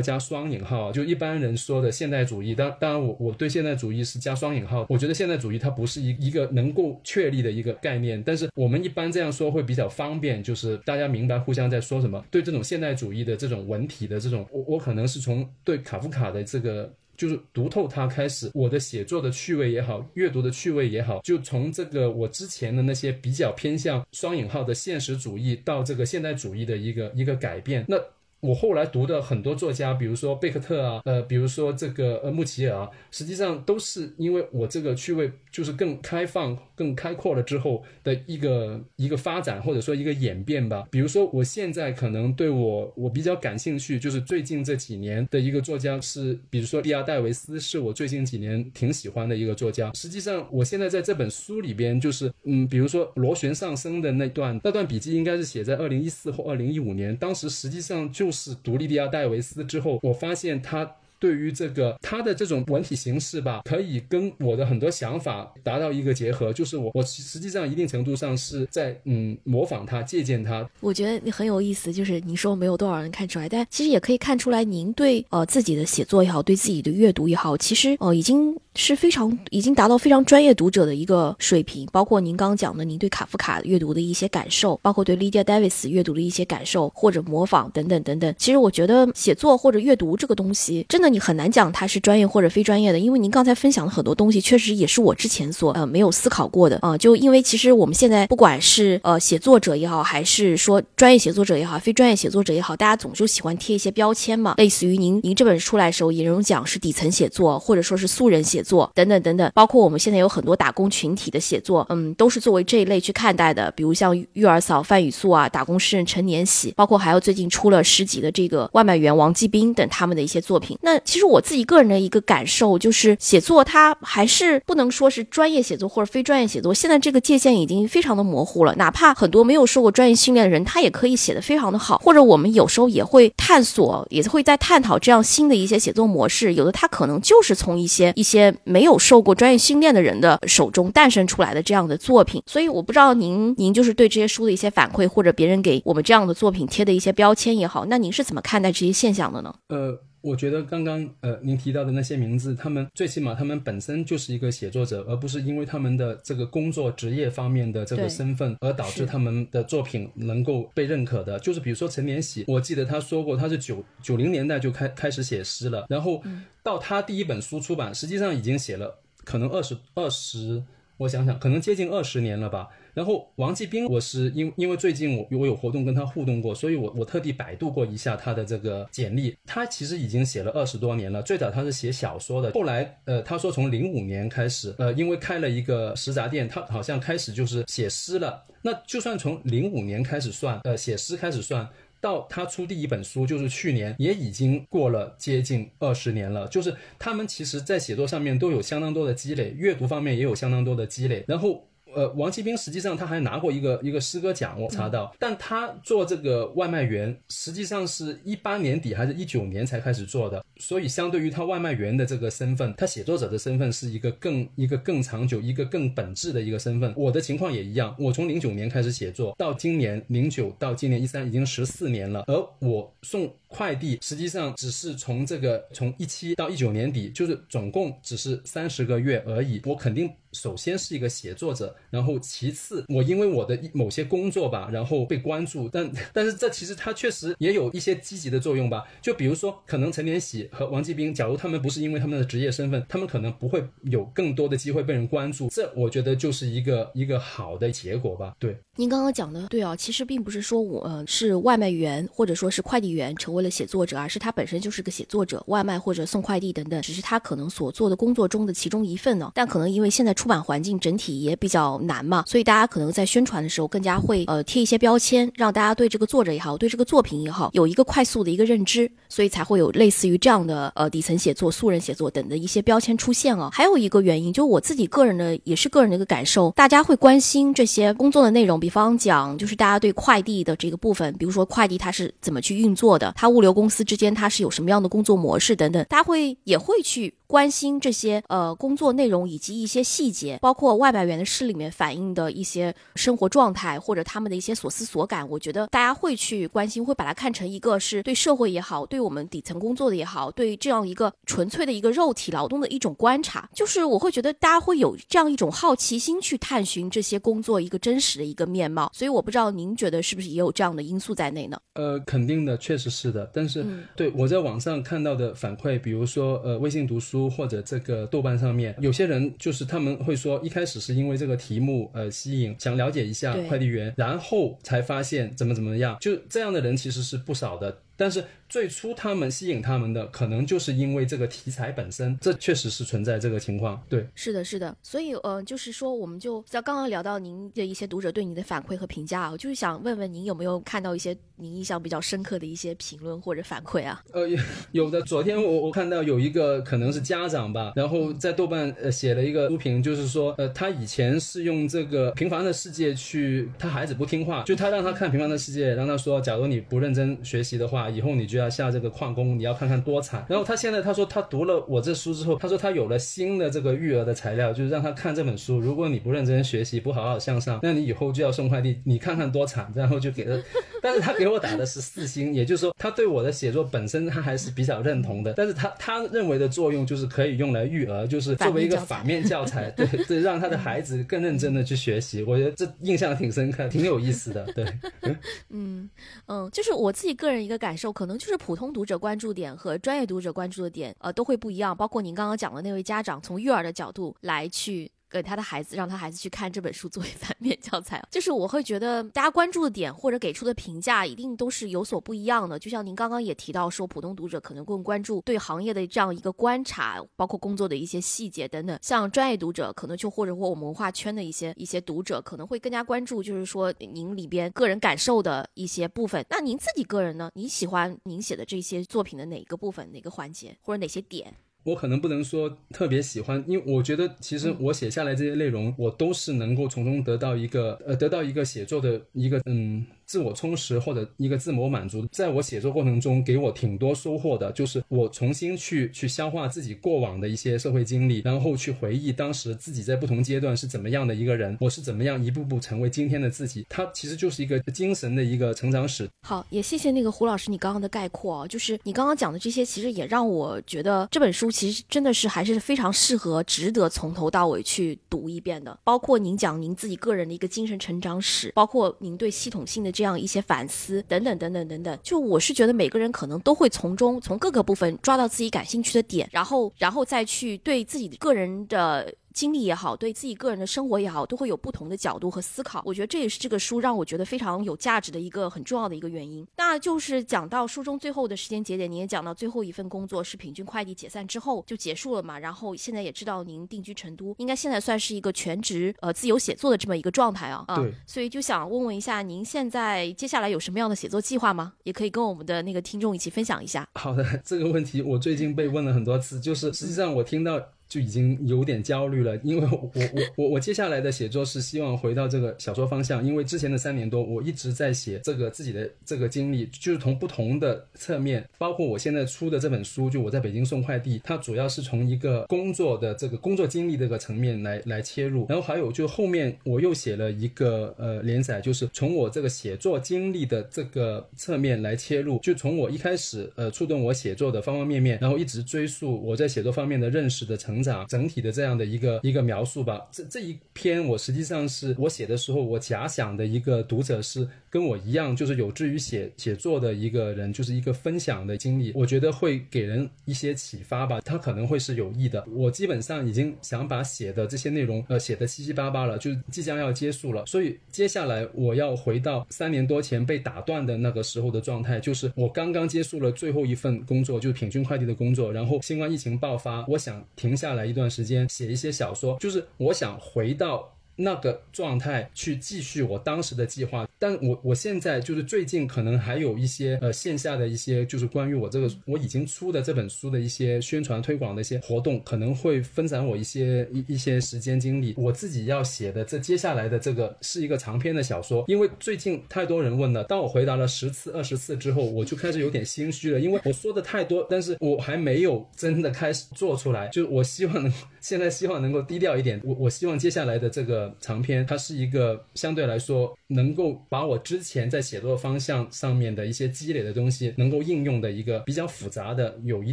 加双引号，就一般人说的现代主义。当当然，我我对现代主义是加双引号。我觉得现代主义它不是一一个能够确立的一个概念，但是我们一般。这样说会比较方便，就是大家明白互相在说什么。对这种现代主义的这种文体的这种，我我可能是从对卡夫卡的这个就是读透它开始，我的写作的趣味也好，阅读的趣味也好，就从这个我之前的那些比较偏向双引号的现实主义到这个现代主义的一个一个改变。那我后来读的很多作家，比如说贝克特啊，呃，比如说这个呃穆齐尔，实际上都是因为我这个趣味就是更开放。更开阔了之后的一个一个发展，或者说一个演变吧。比如说，我现在可能对我我比较感兴趣，就是最近这几年的一个作家是，比如说利亚戴维斯，是我最近几年挺喜欢的一个作家。实际上，我现在在这本书里边，就是嗯，比如说螺旋上升的那段那段笔记，应该是写在二零一四或二零一五年。当时实际上就是读利亚戴维斯之后，我发现他。对于这个他的这种文体形式吧，可以跟我的很多想法达到一个结合，就是我我实际上一定程度上是在嗯模仿他、借鉴他。我觉得你很有意思，就是你说没有多少人看出来，但其实也可以看出来，您对呃自己的写作也好，对自己的阅读也好，其实呃已经。是非常已经达到非常专业读者的一个水平，包括您刚讲的，您对卡夫卡阅读的一些感受，包括对 Lydia Davis 阅读的一些感受或者模仿等等等等。其实我觉得写作或者阅读这个东西，真的你很难讲它是专业或者非专业的，因为您刚才分享的很多东西，确实也是我之前所呃没有思考过的啊。就因为其实我们现在不管是呃写作者也好，还是说专业写作者也好，非专业写作者也好，大家总就喜欢贴一些标签嘛，类似于您您这本出来的时候，也有讲是底层写作，或者说是素人写。作等等等等，包括我们现在有很多打工群体的写作，嗯，都是作为这一类去看待的。比如像育儿嫂范雨素啊，打工诗人陈年喜，包括还有最近出了十集的这个外卖员王继兵等他们的一些作品。那其实我自己个人的一个感受就是，写作它还是不能说是专业写作或者非专业写作，现在这个界限已经非常的模糊了。哪怕很多没有受过专业训练的人，他也可以写得非常的好。或者我们有时候也会探索，也会在探讨这样新的一些写作模式。有的他可能就是从一些一些没有受过专业训练的人的手中诞生出来的这样的作品。所以我不知道您您就是对这些书的一些反馈，或者别人给我们这样的作品贴的一些标签也好，那您是怎么看待这些现象的呢？呃。我觉得刚刚呃您提到的那些名字，他们最起码他们本身就是一个写作者，而不是因为他们的这个工作职业方面的这个身份而导致他们的作品能够被认可的。就是比如说陈年喜，我记得他说过他是九九零年代就开开始写诗了，然后到他第一本书出版，实际上已经写了可能二十二十，我想想，可能接近二十年了吧。然后王继兵，我是因因为最近我我有活动跟他互动过，所以我我特地百度过一下他的这个简历。他其实已经写了二十多年了，最早他是写小说的，后来呃他说从零五年开始，呃因为开了一个食杂店，他好像开始就是写诗了。那就算从零五年开始算，呃写诗开始算，到他出第一本书就是去年，也已经过了接近二十年了。就是他们其实在写作上面都有相当多的积累，阅读方面也有相当多的积累，然后。呃，王继兵实际上他还拿过一个一个诗歌奖，我查到。但他做这个外卖员，实际上是一八年底还是一九年才开始做的。所以，相对于他外卖员的这个身份，他写作者的身份是一个更一个更长久、一个更本质的一个身份。我的情况也一样，我从零九年开始写作，到今年零九到今年一三，已经十四年了。而我送快递，实际上只是从这个从一七到一九年底，就是总共只是三十个月而已。我肯定。首先是一个写作者，然后其次我因为我的某些工作吧，然后被关注，但 但是这其实它确实也有一些积极的作用吧。就比如说，可能陈连喜和王继兵，假如他们不是因为他们的职业身份，他们可能不会有更多的机会被人关注。这我觉得就是一个一个好的结果吧。对，您刚刚讲的对啊，其实并不是说我呃是外卖员或者说是快递员成为为了写作者，而是他本身就是个写作者，外卖或者送快递等等，只是他可能所做的工作中的其中一份呢。但可能因为现在。出版环境整体也比较难嘛，所以大家可能在宣传的时候更加会呃贴一些标签，让大家对这个作者也好，对这个作品也好，有一个快速的一个认知，所以才会有类似于这样的呃底层写作、素人写作等的一些标签出现啊。还有一个原因，就我自己个人的也是个人的一个感受，大家会关心这些工作的内容，比方讲就是大家对快递的这个部分，比如说快递它是怎么去运作的，它物流公司之间它是有什么样的工作模式等等，大家会也会去。关心这些呃工作内容以及一些细节，包括外卖员的诗里面反映的一些生活状态或者他们的一些所思所感，我觉得大家会去关心，会把它看成一个是对社会也好，对我们底层工作的也好，对这样一个纯粹的一个肉体劳动的一种观察，就是我会觉得大家会有这样一种好奇心去探寻这些工作一个真实的一个面貌，所以我不知道您觉得是不是也有这样的因素在内呢？呃，肯定的，确实是的，但是对我在网上看到的反馈，比如说呃微信读书。或者这个豆瓣上面，有些人就是他们会说，一开始是因为这个题目呃吸引，想了解一下快递员，然后才发现怎么怎么样，就这样的人其实是不少的，但是。最初他们吸引他们的，可能就是因为这个题材本身，这确实是存在这个情况。对，是的，是的。所以，呃，就是说，我们就在刚刚聊到您的一些读者对你的反馈和评价啊，就是想问问您有没有看到一些您印象比较深刻的一些评论或者反馈啊？呃，有的。昨天我我看到有一个可能是家长吧，然后在豆瓣呃写了一个书评，就是说，呃，他以前是用这个《平凡的世界》去，他孩子不听话，就他让他看《平凡的世界》，让他说，假如你不认真学习的话，啊以后你就要。下这个矿工，你要看看多惨。然后他现在他说他读了我这书之后，他说他有了新的这个育儿的材料，就是让他看这本书。如果你不认真学习，不好好向上，那你以后就要送快递，你看看多惨。然后就给他，但是他给我打的是四星，也就是说他对我的写作本身他还是比较认同的。但是他他认为的作用就是可以用来育儿，就是作为一个反面教材，对对，让他的孩子更认真的去学习。我觉得这印象挺深刻，挺有意思的。对，嗯嗯，就是我自己个人一个感感受，可能就是。普通读者关注点和专业读者关注的点，呃，都会不一样。包括您刚刚讲的那位家长，从育儿的角度来去。给他的孩子，让他孩子去看这本书作为反面教材。就是我会觉得大家关注的点或者给出的评价一定都是有所不一样的。就像您刚刚也提到说，普通读者可能更关注对行业的这样一个观察，包括工作的一些细节等等。像专业读者可能就或者或我们文化圈的一些一些读者可能会更加关注，就是说您里边个人感受的一些部分。那您自己个人呢？你喜欢您写的这些作品的哪个部分、哪个环节或者哪些点？我可能不能说特别喜欢，因为我觉得其实我写下来这些内容，我都是能够从中得到一个呃，得到一个写作的一个嗯。自我充实或者一个自我满足，在我写作过程中给我挺多收获的，就是我重新去去消化自己过往的一些社会经历，然后去回忆当时自己在不同阶段是怎么样的一个人，我是怎么样一步步成为今天的自己。它其实就是一个精神的一个成长史。好，也谢谢那个胡老师你刚刚的概括啊，就是你刚刚讲的这些，其实也让我觉得这本书其实真的是还是非常适合、值得从头到尾去读一遍的。包括您讲您自己个人的一个精神成长史，包括您对系统性的这。这样一些反思等等等等等等，就我是觉得每个人可能都会从中从各个部分抓到自己感兴趣的点，然后然后再去对自己个人的。经历也好，对自己个人的生活也好，都会有不同的角度和思考。我觉得这也是这个书让我觉得非常有价值的一个很重要的一个原因。那就是讲到书中最后的时间节点，您也讲到最后一份工作是品骏快递解散之后就结束了嘛？然后现在也知道您定居成都，应该现在算是一个全职呃自由写作的这么一个状态啊。对。所以就想问问一下，您现在接下来有什么样的写作计划吗？也可以跟我们的那个听众一起分享一下。好的，这个问题我最近被问了很多次，就是实际上我听到。就已经有点焦虑了，因为我我我我接下来的写作是希望回到这个小说方向，因为之前的三年多我一直在写这个自己的这个经历，就是从不同的侧面，包括我现在出的这本书，就我在北京送快递，它主要是从一个工作的这个工作经历这个层面来来切入，然后还有就后面我又写了一个呃连载，就是从我这个写作经历的这个侧面来切入，就从我一开始呃触动我写作的方方面面，然后一直追溯我在写作方面的认识的成。长整体的这样的一个一个描述吧。这这一篇我实际上是我写的时候，我假想的一个读者是跟我一样，就是有志于写写作的一个人，就是一个分享的经历。我觉得会给人一些启发吧，他可能会是有益的。我基本上已经想把写的这些内容呃写的七七八八了，就即将要结束了。所以接下来我要回到三年多前被打断的那个时候的状态，就是我刚刚结束了最后一份工作，就是品均快递的工作，然后新冠疫情爆发，我想停下。来一段时间写一些小说，就是我想回到。那个状态去继续我当时的计划，但我我现在就是最近可能还有一些呃线下的一些就是关于我这个我已经出的这本书的一些宣传推广的一些活动，可能会分散我一些一一些时间精力。我自己要写的这接下来的这个是一个长篇的小说，因为最近太多人问了，当我回答了十次二十次之后，我就开始有点心虚了，因为我说的太多，但是我还没有真的开始做出来。就我希望能现在希望能够低调一点，我我希望接下来的这个。长篇，它是一个相对来说能够把我之前在写作方向上面的一些积累的东西能够应用的一个比较复杂的、有一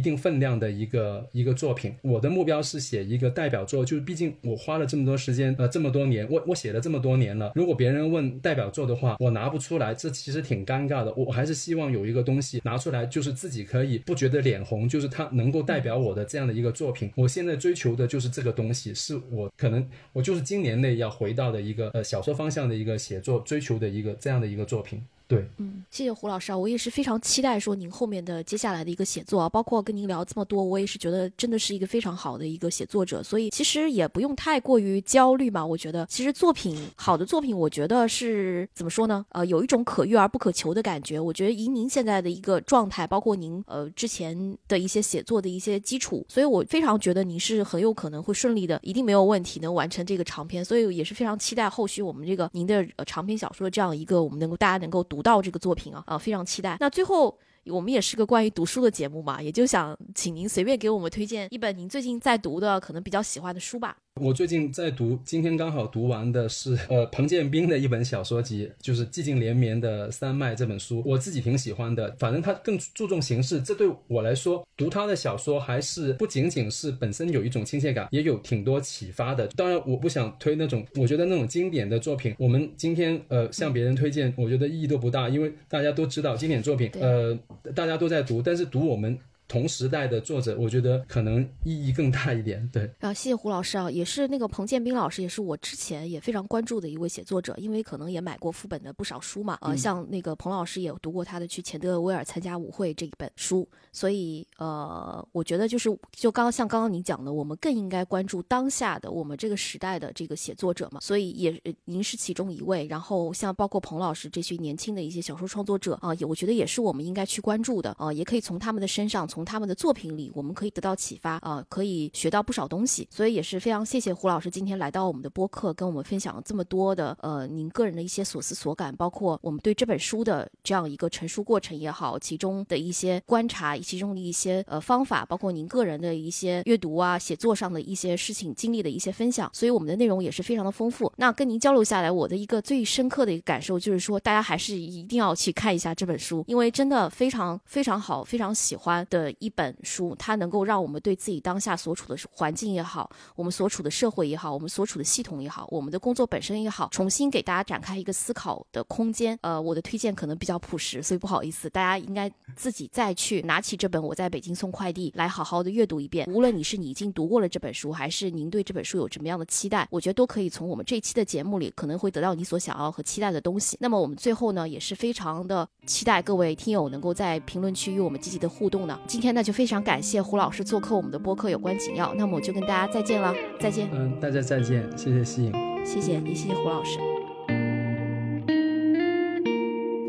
定分量的一个一个作品。我的目标是写一个代表作，就是毕竟我花了这么多时间，呃，这么多年，我我写了这么多年了。如果别人问代表作的话，我拿不出来，这其实挺尴尬的。我还是希望有一个东西拿出来，就是自己可以不觉得脸红，就是它能够代表我的这样的一个作品。我现在追求的就是这个东西，是我可能我就是今年内。要回到的一个呃小说方向的一个写作追求的一个这样的一个作品。对，嗯，谢谢胡老师啊，我也是非常期待说您后面的接下来的一个写作啊，包括跟您聊这么多，我也是觉得真的是一个非常好的一个写作者，所以其实也不用太过于焦虑嘛。我觉得其实作品好的作品，我觉得是怎么说呢？呃，有一种可遇而不可求的感觉。我觉得以您现在的一个状态，包括您呃之前的一些写作的一些基础，所以我非常觉得您是很有可能会顺利的，一定没有问题能完成这个长篇。所以也是非常期待后续我们这个您的呃长篇小说的这样一个我们能够大家能够读。读到这个作品啊啊，非常期待。那最后。我们也是个关于读书的节目嘛，也就想请您随便给我们推荐一本您最近在读的，可能比较喜欢的书吧。我最近在读，今天刚好读完的是呃彭建斌的一本小说集，就是《寂静连绵的山脉》这本书，我自己挺喜欢的。反正他更注重形式，这对我来说读他的小说还是不仅仅是本身有一种亲切感，也有挺多启发的。当然，我不想推那种我觉得那种经典的作品，我们今天呃向别人推荐，我觉得意义都不大，因为大家都知道经典作品，呃。大家都在读，但是读我们同时代的作者，我觉得可能意义更大一点。对啊，谢谢胡老师啊，也是那个彭建斌老师，也是我之前也非常关注的一位写作者，因为可能也买过副本的不少书嘛。呃，像那个彭老师也读过他的《去钱德威尔参加舞会》这一本书，所以呃，我觉得就是就刚刚像刚刚您讲的，我们更应该关注当下的我们这个时代的这个写作者嘛。所以也您是其中一位，然后像包括彭老师这些年轻的一些小说创作者啊，也我觉得也是我们应该去关注的啊，也可以从他们的身上，从从他们的作品里，我们可以得到启发啊，可以学到不少东西。所以也是非常谢谢胡老师今天来到我们的播客，跟我们分享了这么多的呃您个人的一些所思所感，包括我们对这本书的这样一个成书过程也好，其中的一些观察，其中的一些呃方法，包括您个人的一些阅读啊、写作上的一些事情经历的一些分享。所以我们的内容也是非常的丰富。那跟您交流下来，我的一个最深刻的一个感受就是说，大家还是一定要去看一下这本书，因为真的非常非常好，非常喜欢的一本书，它能够让我们对自己当下所处的环境也好，我们所处的社会也好，我们所处的系统也好，我们的工作本身也好，重新给大家展开一个思考的空间。呃，我的推荐可能比较朴实，所以不好意思，大家应该自己再去拿起这本《我在北京送快递》来好好的阅读一遍。无论你是你已经读过了这本书，还是您对这本书有什么样的期待，我觉得都可以从我们这期的节目里可能会得到你所想要和期待的东西。那么我们最后呢，也是非常的期待各位听友能够在评论区与我们积极的互动呢。天呢，就非常感谢胡老师做客我们的播客有关紧要。那么我就跟大家再见了，再见。嗯，大家再见，谢谢西影，谢谢也谢谢胡老师。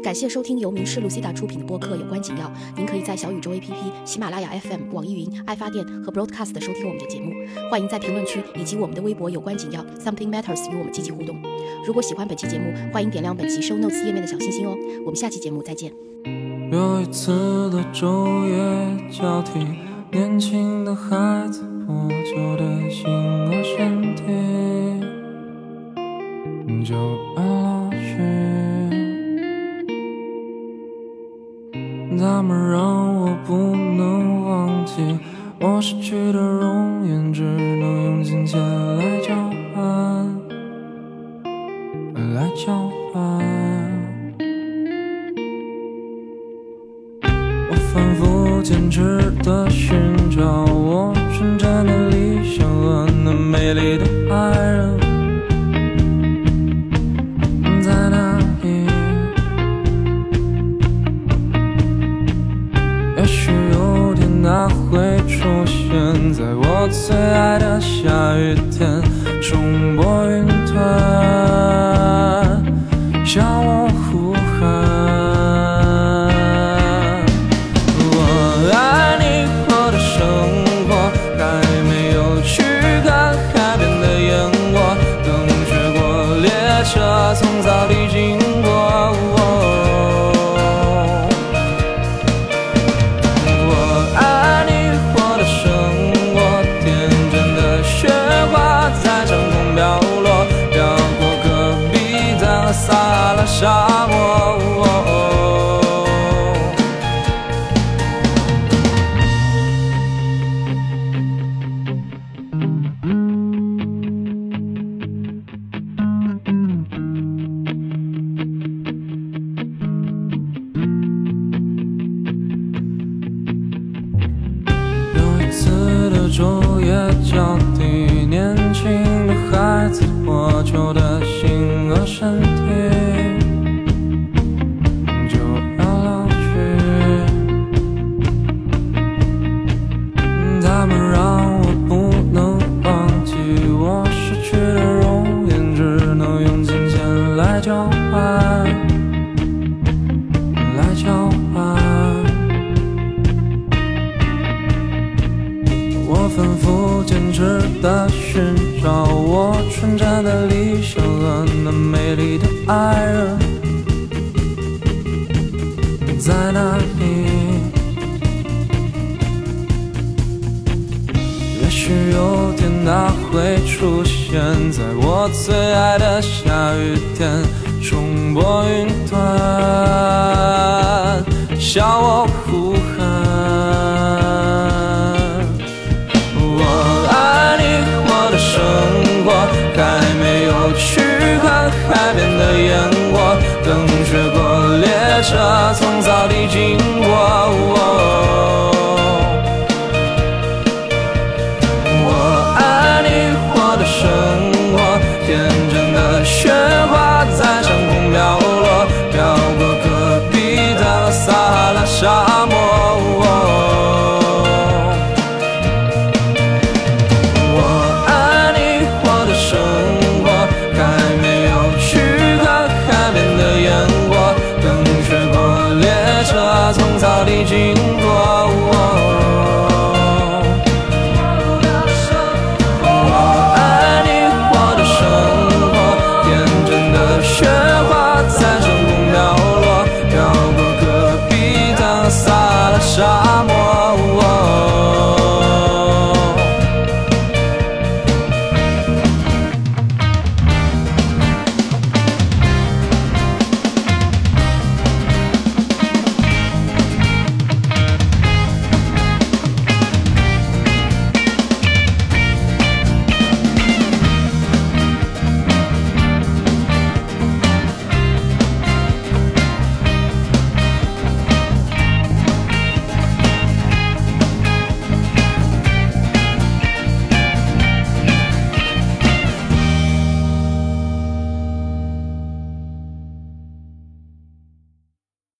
感谢收听由名仕路西达出品的播客《有关紧要》。您可以在小宇宙 APP、喜马拉雅 FM、网易云、爱发电和 Broadcast 收听我们的节目。欢迎在评论区以及我们的微博“有关紧要 Something Matters” 与我们积极互动。如果喜欢本期节目，欢迎点亮本期 Show Notes 页面的小心心哦。我们下期节目再见。又一次的昼夜交替，年轻的孩子，破旧的心和身体，就要老去。他们让我不能忘记我失去的容颜，只能用金钱来交换，来交换。复在哪里？也许有天他会出现在我最爱的下雨天，冲破云端，笑我